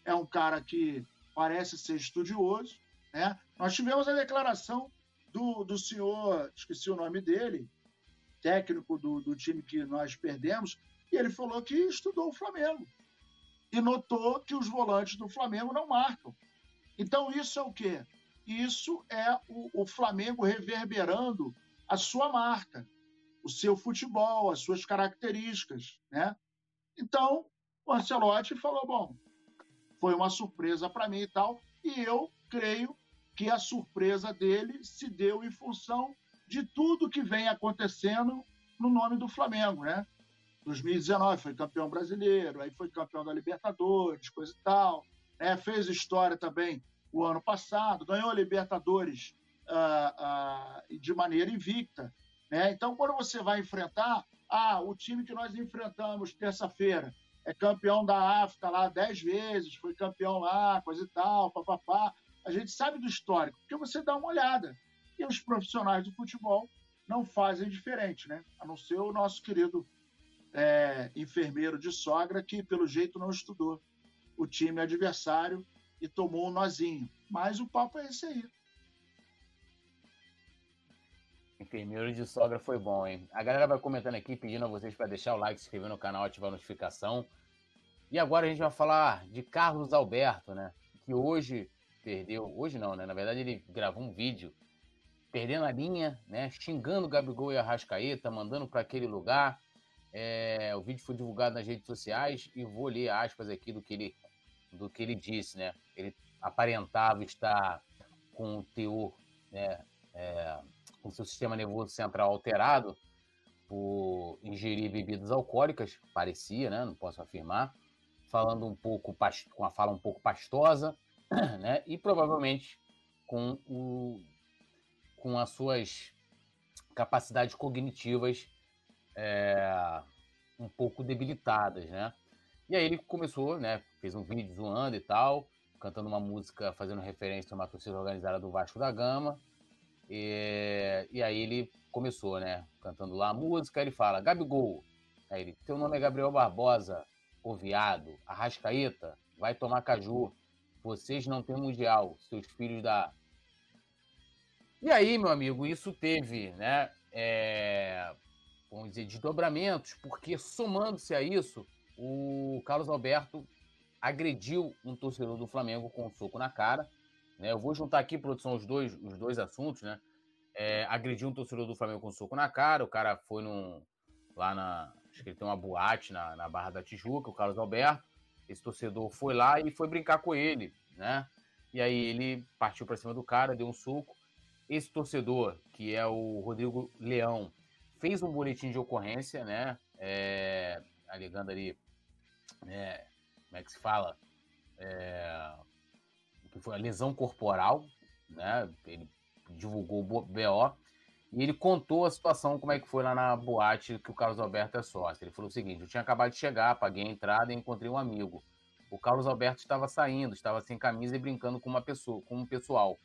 é um cara que parece ser estudioso. Né? Nós tivemos a declaração do, do senhor, esqueci o nome dele, técnico do, do time que nós perdemos, e ele falou que estudou o Flamengo e notou que os volantes do Flamengo não marcam. Então, isso é o quê? Isso é o, o Flamengo reverberando a sua marca, o seu futebol, as suas características, né? Então, o Ancelotti falou: bom, foi uma surpresa para mim e tal, e eu creio que a surpresa dele se deu em função de tudo que vem acontecendo no nome do Flamengo, né? 2019 foi campeão brasileiro, aí foi campeão da Libertadores, coisa e tal. Né? Fez história também o ano passado, ganhou a Libertadores uh, uh, de maneira invicta. Né? Então, quando você vai enfrentar, ah, o time que nós enfrentamos terça-feira é campeão da África lá dez vezes, foi campeão lá, coisa e tal, papapá. A gente sabe do histórico, porque você dá uma olhada. E os profissionais do futebol não fazem diferente, né? A não ser o nosso querido é, enfermeiro de sogra, que pelo jeito não estudou o time adversário e tomou um nozinho. Mas o papo é esse aí. Enfermeiro de sogra foi bom, hein? A galera vai comentando aqui, pedindo a vocês para deixar o like, se inscrever no canal, ativar a notificação. E agora a gente vai falar de Carlos Alberto, né? Que hoje perdeu, hoje não, né? Na verdade ele gravou um vídeo perdendo a linha, né? Xingando Gabigol e a Rascaeta, mandando para aquele lugar. É, o vídeo foi divulgado nas redes sociais e vou ler aspas aqui do que ele, do que ele disse, né? Ele aparentava estar com o teor, né? É, com seu sistema nervoso central alterado por ingerir bebidas alcoólicas, parecia, né? Não posso afirmar, falando um pouco com a fala um pouco pastosa, né? E provavelmente com o com as suas capacidades cognitivas é, um pouco debilitadas, né? E aí ele começou, né? Fez um vídeo zoando e tal, cantando uma música fazendo referência a uma torcida organizada do Vasco da Gama. E, e aí ele começou, né? Cantando lá a música, ele fala, Gabigol. Aí ele, teu nome é Gabriel Barbosa, o viado, Arrascaeta, vai tomar caju. Vocês não têm mundial, seus filhos da. E aí, meu amigo, isso teve, né? É, vamos dizer, desdobramentos, porque somando-se a isso, o Carlos Alberto agrediu um torcedor do Flamengo com um soco na cara. Né? Eu vou juntar aqui, produção, os dois, os dois assuntos, né? É, agrediu um torcedor do Flamengo com um soco na cara. O cara foi num, lá na. Acho que ele tem uma boate na, na Barra da Tijuca, o Carlos Alberto. Esse torcedor foi lá e foi brincar com ele, né? E aí ele partiu para cima do cara, deu um soco. Esse torcedor, que é o Rodrigo Leão, fez um boletim de ocorrência, né? É, alegando ali, é, como é que se fala? É, foi a lesão corporal, né? Ele divulgou o BO e ele contou a situação, como é que foi lá na boate que o Carlos Alberto é sócio. Ele falou o seguinte: eu tinha acabado de chegar, paguei a entrada e encontrei um amigo. O Carlos Alberto estava saindo, estava sem camisa e brincando com uma pessoa, com um pessoal.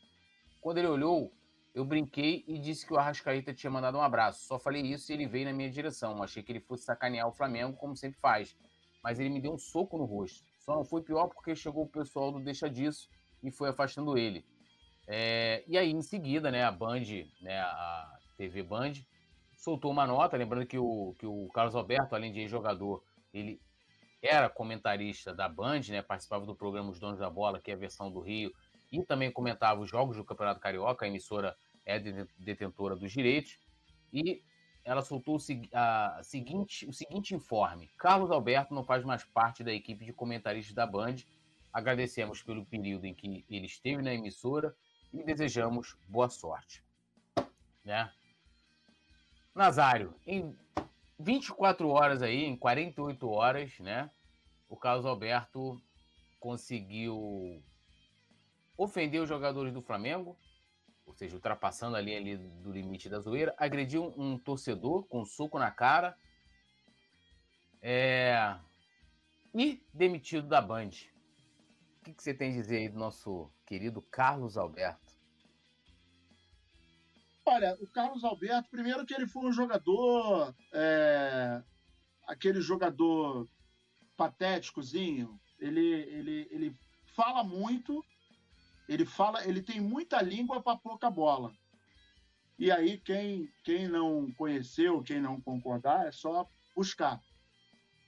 Quando ele olhou, eu brinquei e disse que o Arrascaeta tinha mandado um abraço. Só falei isso e ele veio na minha direção. Achei que ele fosse sacanear o Flamengo, como sempre faz. Mas ele me deu um soco no rosto. Só não foi pior porque chegou o pessoal do Deixa Disso e foi afastando ele. É, e aí, em seguida, né, a Band, né, a TV Band, soltou uma nota, lembrando que o, que o Carlos Alberto, além de jogador, ele era comentarista da Band, né, participava do programa Os Donos da Bola, que é a versão do Rio, e também comentava os jogos do Campeonato Carioca, a emissora é detentora dos direitos, e ela soltou o, a, seguinte, o seguinte informe: Carlos Alberto não faz mais parte da equipe de comentaristas da Band. Agradecemos pelo período em que ele esteve na emissora e desejamos boa sorte. Né? Nazário, em 24 horas aí, em 48 horas, né? O Carlos Alberto conseguiu ofender os jogadores do Flamengo, ou seja, ultrapassando ali, ali do limite da zoeira, agrediu um torcedor com um soco na cara é... e demitido da Band. Que, que você tem a dizer aí do nosso querido Carlos Alberto? Olha, o Carlos Alberto, primeiro que ele foi um jogador, é... aquele jogador patéticozinho, ele, ele, ele fala muito, ele fala, ele tem muita língua para pouca bola. E aí quem quem não conheceu, quem não concordar, é só buscar.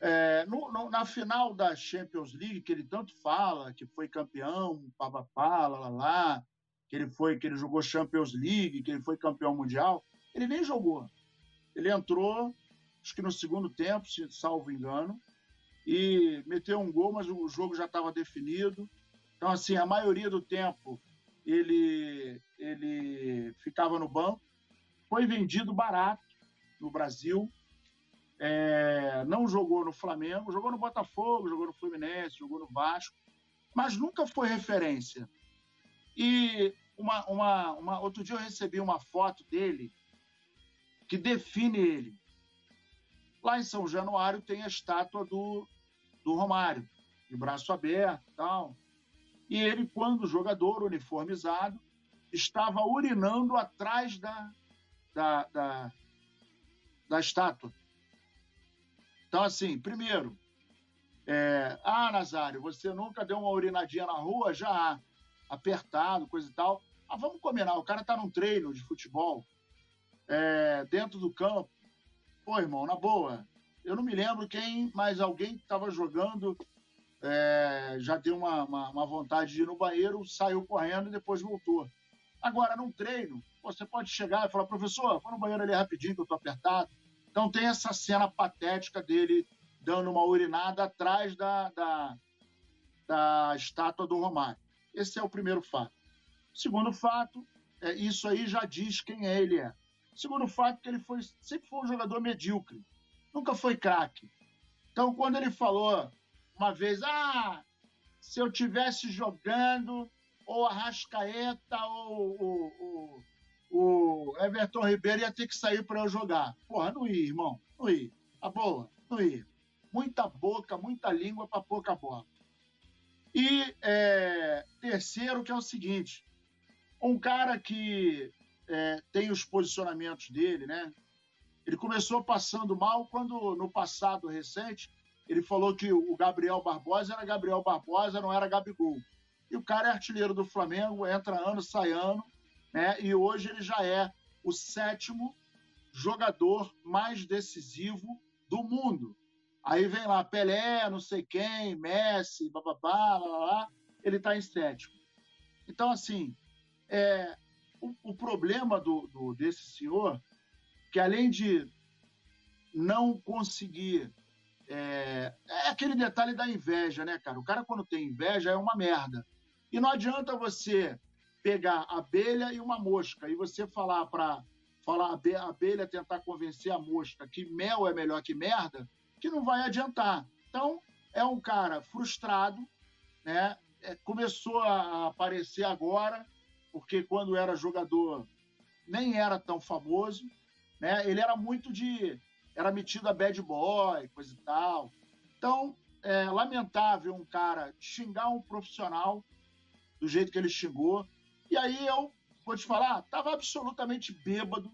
É, no, no, na final da Champions League, que ele tanto fala, que foi campeão, papapá, lá, lá, que ele foi, que ele jogou Champions League, que ele foi campeão mundial, ele nem jogou. Ele entrou, acho que no segundo tempo, se salvo engano, e meteu um gol, mas o jogo já estava definido. Então, assim, a maioria do tempo ele, ele ficava no banco. Foi vendido barato no Brasil. É, não jogou no Flamengo, jogou no Botafogo, jogou no Fluminense, jogou no Vasco, mas nunca foi referência. E uma, uma, uma, outro dia eu recebi uma foto dele que define ele. Lá em São Januário tem a estátua do, do Romário, de braço aberto tal. E ele, quando jogador uniformizado, estava urinando atrás da, da, da, da estátua. Então, assim, primeiro, é, ah, Nazário, você nunca deu uma urinadinha na rua? Já, apertado, coisa e tal. Ah, vamos combinar, o cara tá num treino de futebol, é, dentro do campo. Pô, irmão, na boa, eu não me lembro quem, mas alguém que estava jogando é, já deu uma, uma, uma, vontade de ir no banheiro, saiu correndo e depois voltou. Agora, num treino, você pode chegar e falar, professor, vou no banheiro ali rapidinho que eu tô apertado. Então tem essa cena patética dele dando uma urinada atrás da, da, da estátua do Romário. Esse é o primeiro fato. Segundo fato, é, isso aí já diz quem é ele é. Segundo fato, que ele foi, sempre foi um jogador medíocre. Nunca foi craque. Então, quando ele falou uma vez, ah, se eu tivesse jogando, ou a Rascaeta ou o, o, Everton Ribeiro ia ter que sair para eu jogar. Porra, não ia, irmão. Não ia. A boa, não ia. Muita boca, muita língua para pouca bola. E é, terceiro, que é o seguinte: um cara que é, tem os posicionamentos dele, né? Ele começou passando mal quando, no passado recente, ele falou que o Gabriel Barbosa era Gabriel Barbosa, não era Gabigol. E o cara é artilheiro do Flamengo, entra ano, sai ano, né? E hoje ele já é o sétimo jogador mais decisivo do mundo. Aí vem lá Pelé, não sei quem, Messi, bababá, lá, lá, ele está em sétimo. Então, assim, é, o, o problema do, do, desse senhor, que além de não conseguir é, é, aquele detalhe da inveja, né, cara? O cara, quando tem inveja, é uma merda. E não adianta você pegar abelha e uma mosca e você falar para falar a abelha tentar convencer a mosca que mel é melhor que merda, que não vai adiantar. Então, é um cara frustrado, né? É, começou a aparecer agora, porque quando era jogador nem era tão famoso, né? Ele era muito de era metido a bad boy, coisa e tal. Então, é lamentável um cara xingar um profissional do jeito que ele xingou. E aí eu vou te falar, tava absolutamente bêbado.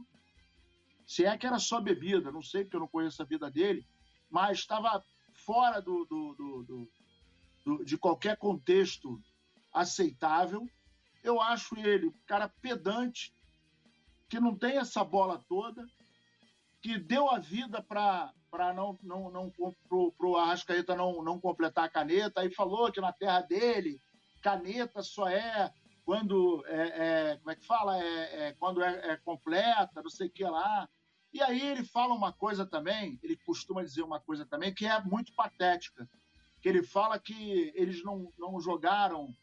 Se é que era só bebida, não sei porque eu não conheço a vida dele, mas estava fora do, do, do, do, de qualquer contexto aceitável. Eu acho ele um cara pedante, que não tem essa bola toda, que deu a vida para não, não, não pro, pro Arrascaeta não, não completar a caneta, aí falou que na terra dele caneta só é quando é, é como é que fala é, é quando é, é, completa, não sei o que lá. E aí ele fala uma coisa também, ele costuma dizer uma coisa também que é muito patética, que ele fala que eles não, não jogaram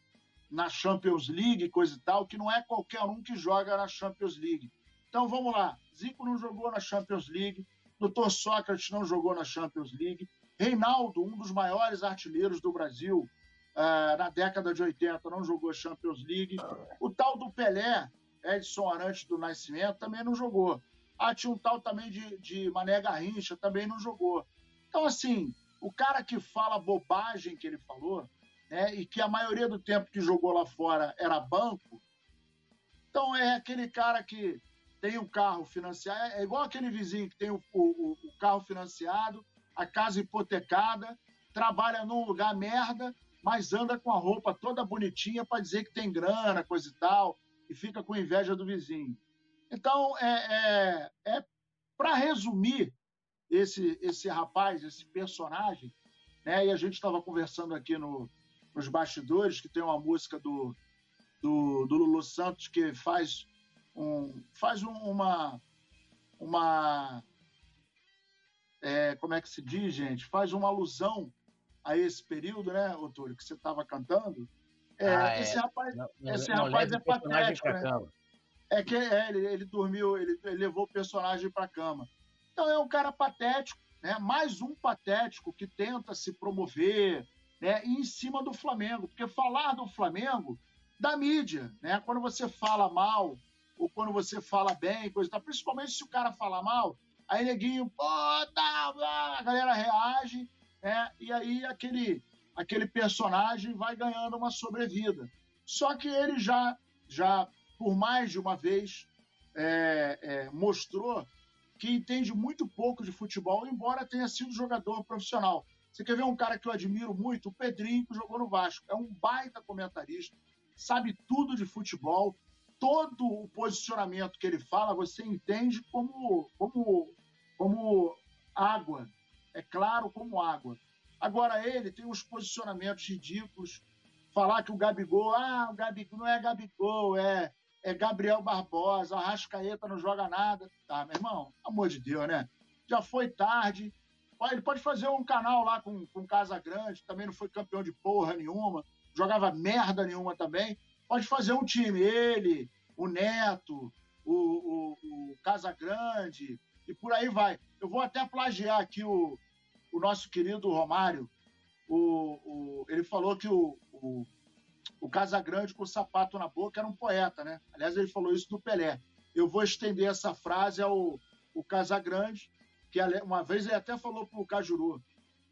na Champions League, coisa e tal, que não é qualquer um que joga na Champions League. Então vamos lá. Zico não jogou na Champions League, Dr. Sócrates não jogou na Champions League, Reinaldo, um dos maiores artilheiros do Brasil uh, na década de 80, não jogou Champions League. O tal do Pelé, Edson Arantes do Nascimento, também não jogou. Ah, tinha um tal também de, de Mané Garrincha, também não jogou. Então, assim, o cara que fala bobagem que ele falou, né, e que a maioria do tempo que jogou lá fora era banco, então é aquele cara que tem um carro financiado, é igual aquele vizinho que tem o, o, o carro financiado, a casa hipotecada, trabalha num lugar merda, mas anda com a roupa toda bonitinha para dizer que tem grana, coisa e tal, e fica com inveja do vizinho. Então, é, é, é para resumir esse, esse rapaz, esse personagem, né? E a gente estava conversando aqui no, nos bastidores que tem uma música do, do, do Lulu Santos que faz um, faz um, uma. uma é, como é que se diz, gente? Faz uma alusão a esse período, né, Otúlio, que você estava cantando. É, ah, esse é. rapaz, não, esse não, rapaz é patético, né? É que é, ele, ele dormiu, ele, ele levou o personagem para cama. Então é um cara patético, né? mais um patético que tenta se promover né? e em cima do Flamengo. Porque falar do Flamengo, da mídia, né? quando você fala mal ou quando você fala bem, coisa tal. Principalmente se o cara fala mal, aí neguinho, pô, tá, a galera reage, né? E aí aquele, aquele personagem vai ganhando uma sobrevida. Só que ele já, já por mais de uma vez, é, é, mostrou que entende muito pouco de futebol, embora tenha sido jogador profissional. Você quer ver um cara que eu admiro muito? O Pedrinho, que jogou no Vasco. É um baita comentarista, sabe tudo de futebol, todo o posicionamento que ele fala, você entende como, como, como água. É claro como água. Agora, ele tem uns posicionamentos ridículos. Falar que o Gabigol, ah, o Gabigol não é Gabigol, é, é Gabriel Barbosa, a Rascaeta não joga nada. Tá, meu irmão, amor de Deus, né? Já foi tarde. Ele pode fazer um canal lá com, com Casa Grande, também não foi campeão de porra nenhuma, jogava merda nenhuma também pode fazer um time, ele, o Neto, o, o, o Casagrande, e por aí vai. Eu vou até plagiar aqui o, o nosso querido Romário. O, o, ele falou que o, o, o Casagrande com o sapato na boca era um poeta, né? Aliás, ele falou isso do Pelé. Eu vou estender essa frase ao o Casagrande, que uma vez ele até falou pro Cajuru.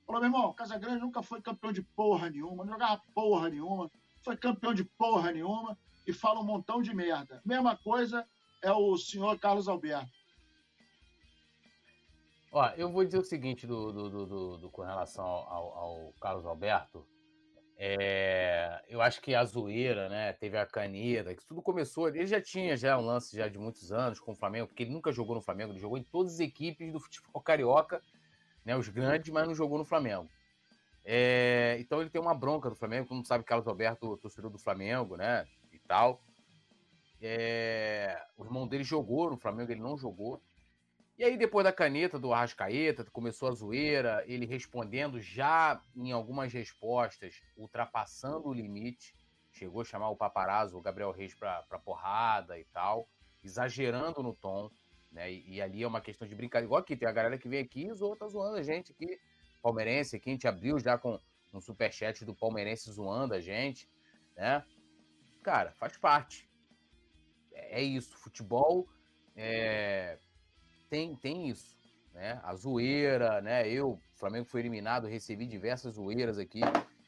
Falou, meu irmão, Casagrande nunca foi campeão de porra nenhuma, não jogava porra nenhuma, foi campeão de porra nenhuma e fala um montão de merda. Mesma coisa é o senhor Carlos Alberto. Ó, eu vou dizer o seguinte do, do, do, do com relação ao, ao, Carlos Alberto. É, eu acho que a zoeira, né? Teve a caneta, que tudo começou. Ele já tinha já um lance já de muitos anos com o Flamengo, porque ele nunca jogou no Flamengo, ele jogou em todas as equipes do futebol carioca, né? Os grandes, mas não jogou no Flamengo. É, então ele tem uma bronca do Flamengo, mundo sabe Carlos Alberto, torcedor do Flamengo, né? E tal. É, o irmão dele jogou no Flamengo, ele não jogou. E aí, depois da caneta do Arrascaeta, começou a zoeira, ele respondendo já em algumas respostas, ultrapassando o limite. Chegou a chamar o paparazzo, o Gabriel Reis, pra, porrada e tal, exagerando no tom. Né? E, e, ali é uma questão de brincadeira. Igual aqui, tem a galera que vem aqui e zoa, tá zoando a gente aqui palmeirense aqui, a gente abriu já com um superchat do palmeirense zoando a gente, né? Cara, faz parte. É, é isso, futebol é, tem, tem isso, né? A zoeira, né? Eu, Flamengo foi eliminado, recebi diversas zoeiras aqui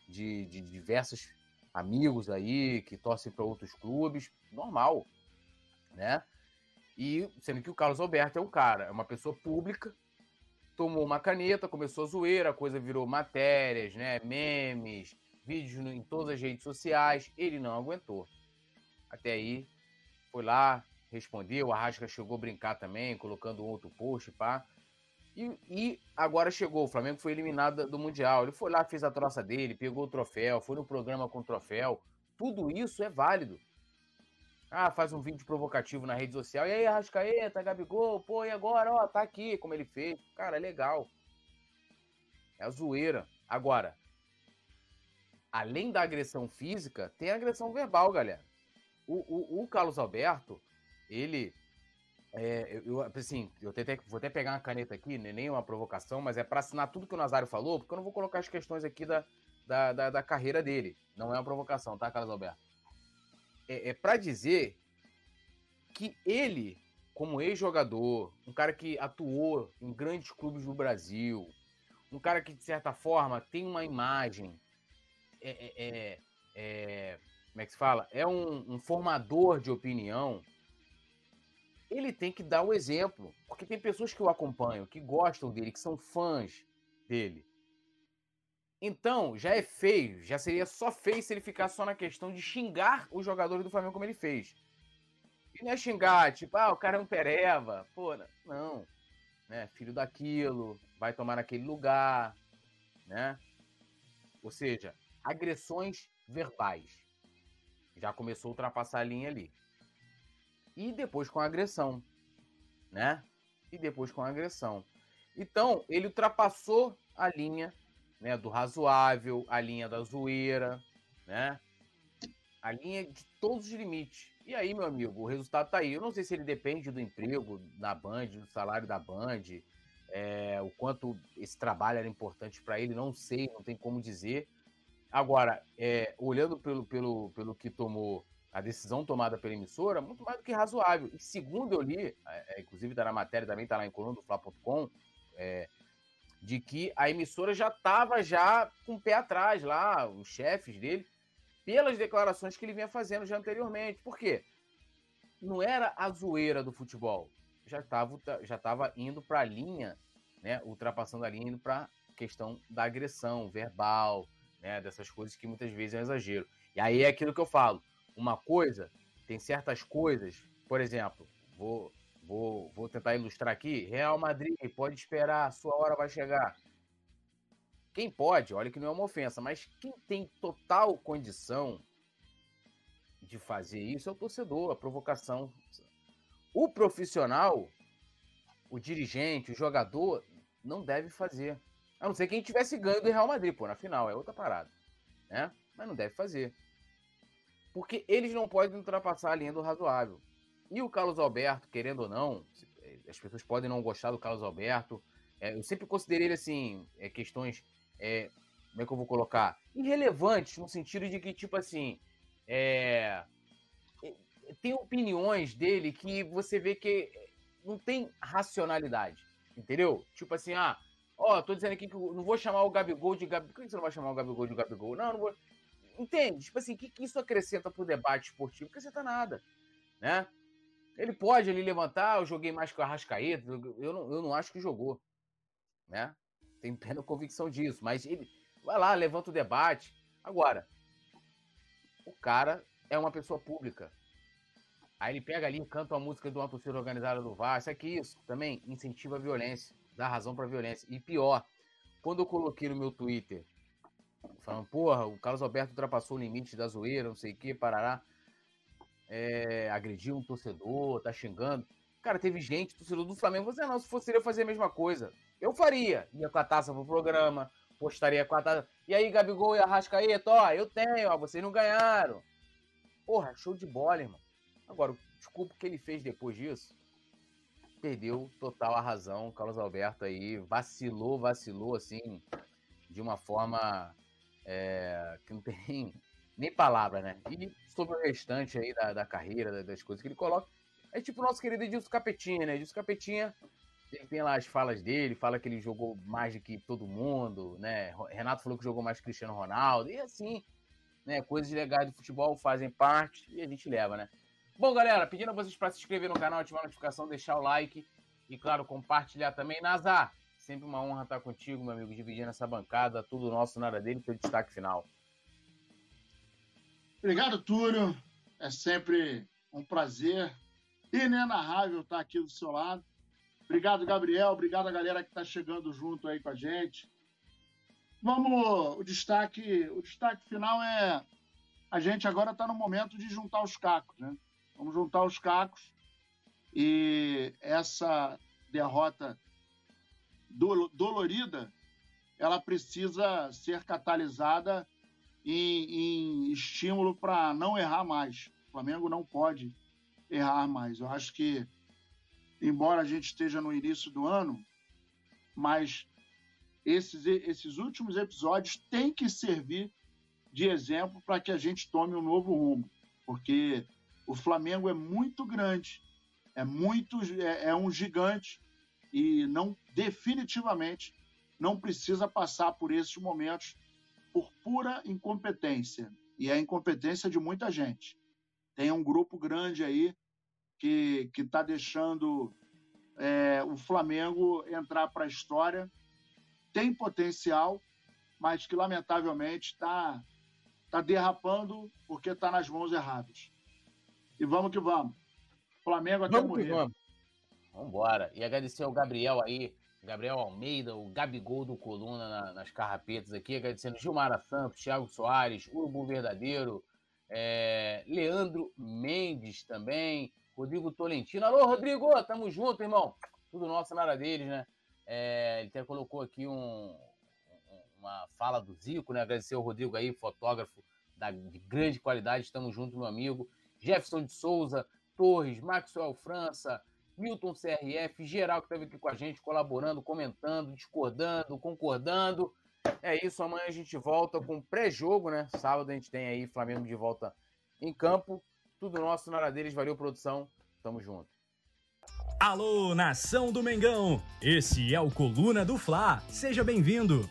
de, de diversos amigos aí que torcem para outros clubes, normal, né? E sendo que o Carlos Alberto é um cara, é uma pessoa pública, tomou uma caneta, começou a zoeira, a coisa virou matérias, né? Memes, vídeos em todas as redes sociais, ele não aguentou. Até aí, foi lá, respondeu, a Rasca chegou a brincar também, colocando outro post, pá. E, e, agora chegou, o Flamengo foi eliminado do Mundial. Ele foi lá, fez a troça dele, pegou o troféu, foi no programa com o troféu. Tudo isso é válido. Ah, faz um vídeo provocativo na rede social. E aí, Arrascaeta, Gabigol, pô, e agora? Ó, tá aqui, como ele fez. Cara, é legal. É a zoeira. Agora, além da agressão física, tem a agressão verbal, galera. O, o, o Carlos Alberto, ele é, eu, assim, eu vou até pegar uma caneta aqui, né, nem uma provocação, mas é para assinar tudo que o Nazário falou, porque eu não vou colocar as questões aqui da, da, da, da carreira dele. Não é uma provocação, tá, Carlos Alberto? É, é para dizer que ele, como ex-jogador, um cara que atuou em grandes clubes do Brasil, um cara que, de certa forma, tem uma imagem. É, é, é, é como é que se fala? É um, um formador de opinião ele tem que dar o exemplo. Porque tem pessoas que o acompanham, que gostam dele, que são fãs dele. Então, já é feio, já seria só feio se ele ficar só na questão de xingar os jogadores do Flamengo como ele fez. E não é xingar, tipo, ah, o cara é um pereva. Pô, não. Né? Filho daquilo, vai tomar naquele lugar, né? Ou seja, agressões verbais. Já começou a ultrapassar a linha ali e depois com agressão, né? E depois com agressão. Então, ele ultrapassou a linha né, do razoável, a linha da zoeira, né? A linha de todos os limites. E aí, meu amigo, o resultado tá aí. Eu não sei se ele depende do emprego da Band, do salário da Band, é, o quanto esse trabalho era importante para ele, não sei, não tem como dizer. Agora, é, olhando pelo, pelo, pelo que tomou a decisão tomada pela emissora muito mais do que razoável. E segundo eu li, é, é inclusive está na matéria também, está lá em coluna do Fla.com, é, de que a emissora já estava já com o pé atrás lá, os chefes dele, pelas declarações que ele vinha fazendo já anteriormente. Por quê? Não era a zoeira do futebol. Já estava já tava indo para a linha, né, ultrapassando a linha, indo para questão da agressão verbal, né, dessas coisas que muitas vezes é um exagero. E aí é aquilo que eu falo uma coisa, tem certas coisas, por exemplo, vou, vou, vou tentar ilustrar aqui. Real Madrid, pode esperar, sua hora vai chegar. Quem pode, olha que não é uma ofensa, mas quem tem total condição de fazer isso é o torcedor, a provocação. O profissional, o dirigente, o jogador, não deve fazer. A não ser quem tivesse ganho do Real Madrid, pô, na final, é outra parada. Né? Mas não deve fazer. Porque eles não podem ultrapassar a linha do razoável. E o Carlos Alberto, querendo ou não, eh, as pessoas podem não gostar do Carlos Alberto. É, eu sempre considerei ele assim, é, questões. É, como é que eu vou colocar? Irrelevantes, no sentido de que, tipo assim. É, tem opiniões dele que você vê que não tem racionalidade. Entendeu? Tipo assim, ah, ó, tô dizendo aqui que não vou chamar o Gabigol de Gabigol. Por que você não vai chamar o Gabigol de Gabigol? Não, não vou. Entende? Tipo assim, o que, que isso acrescenta pro debate esportivo? Acrescenta nada, né? Ele pode ali levantar, eu joguei mais que o Arrascaeta, eu não, eu não acho que jogou, né? Tenho plena convicção disso, mas ele vai lá, levanta o debate. Agora, o cara é uma pessoa pública. Aí ele pega ali, canta uma música de uma torcida organizada do VAR. Isso aqui, isso também incentiva a violência, dá razão para violência. E pior, quando eu coloquei no meu Twitter falando, porra, o Carlos Alberto ultrapassou o limite da zoeira, não sei o que, parará. É, agrediu um torcedor, tá xingando. Cara, teve gente, torcedor do Flamengo, você não, se fosse eu fazer a mesma coisa. Eu faria. Ia com a taça pro programa, postaria com a taça. E aí, Gabigol e Arrascaeta, ó, eu tenho, ó, vocês não ganharam. Porra, show de bola, irmão. Agora, desculpa o que ele fez depois disso. Perdeu total a razão. Carlos Alberto aí vacilou, vacilou, assim, de uma forma é, que não tem nem, palavra, né? E sobre o restante aí da, da carreira, das coisas que ele coloca, é tipo o nosso querido Edilson Capetinha, né? Edilson Capetinha, ele tem lá as falas dele, fala que ele jogou mais do que todo mundo, né? Renato falou que jogou mais que Cristiano Ronaldo, e assim, né? Coisas legais do futebol fazem parte e a gente leva, né? Bom, galera, pedindo a vocês para se inscrever no canal, ativar a notificação, deixar o like e, claro, compartilhar também. Nazar, Sempre uma honra estar contigo, meu amigo, dividindo essa bancada, tudo nosso, nada dele, teu destaque final. Obrigado, Túlio. É sempre um prazer inenarrável estar aqui do seu lado. Obrigado, Gabriel. Obrigado a galera que está chegando junto aí com a gente. Vamos, o destaque, o destaque final é a gente agora está no momento de juntar os cacos, né? Vamos juntar os cacos e essa derrota dolorida, ela precisa ser catalisada em, em estímulo para não errar mais. O Flamengo não pode errar mais. Eu acho que, embora a gente esteja no início do ano, mas esses, esses últimos episódios têm que servir de exemplo para que a gente tome um novo rumo, porque o Flamengo é muito grande, é muito é, é um gigante e não definitivamente não precisa passar por esses momentos por pura incompetência. E é a incompetência de muita gente. Tem um grupo grande aí que está deixando é, o Flamengo entrar para a história. Tem potencial, mas que lamentavelmente está tá derrapando porque está nas mãos erradas. E vamos que vamos. Flamengo até vamos morrer. Vamos. Vamos embora. E agradecer ao Gabriel aí, Gabriel Almeida, o Gabigol do Coluna na, nas carrapetas aqui, agradecendo Gilmara Santos, Thiago Soares, Urubu Verdadeiro, é, Leandro Mendes também, Rodrigo Tolentino. Alô, Rodrigo, tamo junto, irmão. Tudo nosso, nada deles, né? É, ele até colocou aqui um, uma fala do Zico, né? Agradecer ao Rodrigo aí, fotógrafo da, de grande qualidade, estamos juntos, meu amigo. Jefferson de Souza, Torres, Maxwell França, Milton CRF, geral que esteve aqui com a gente, colaborando, comentando, discordando, concordando. É isso, amanhã a gente volta com pré-jogo, né? Sábado a gente tem aí Flamengo de volta em campo. Tudo nosso na área deles, valeu produção, tamo junto. Alô, nação do Mengão! Esse é o Coluna do Fla, seja bem-vindo!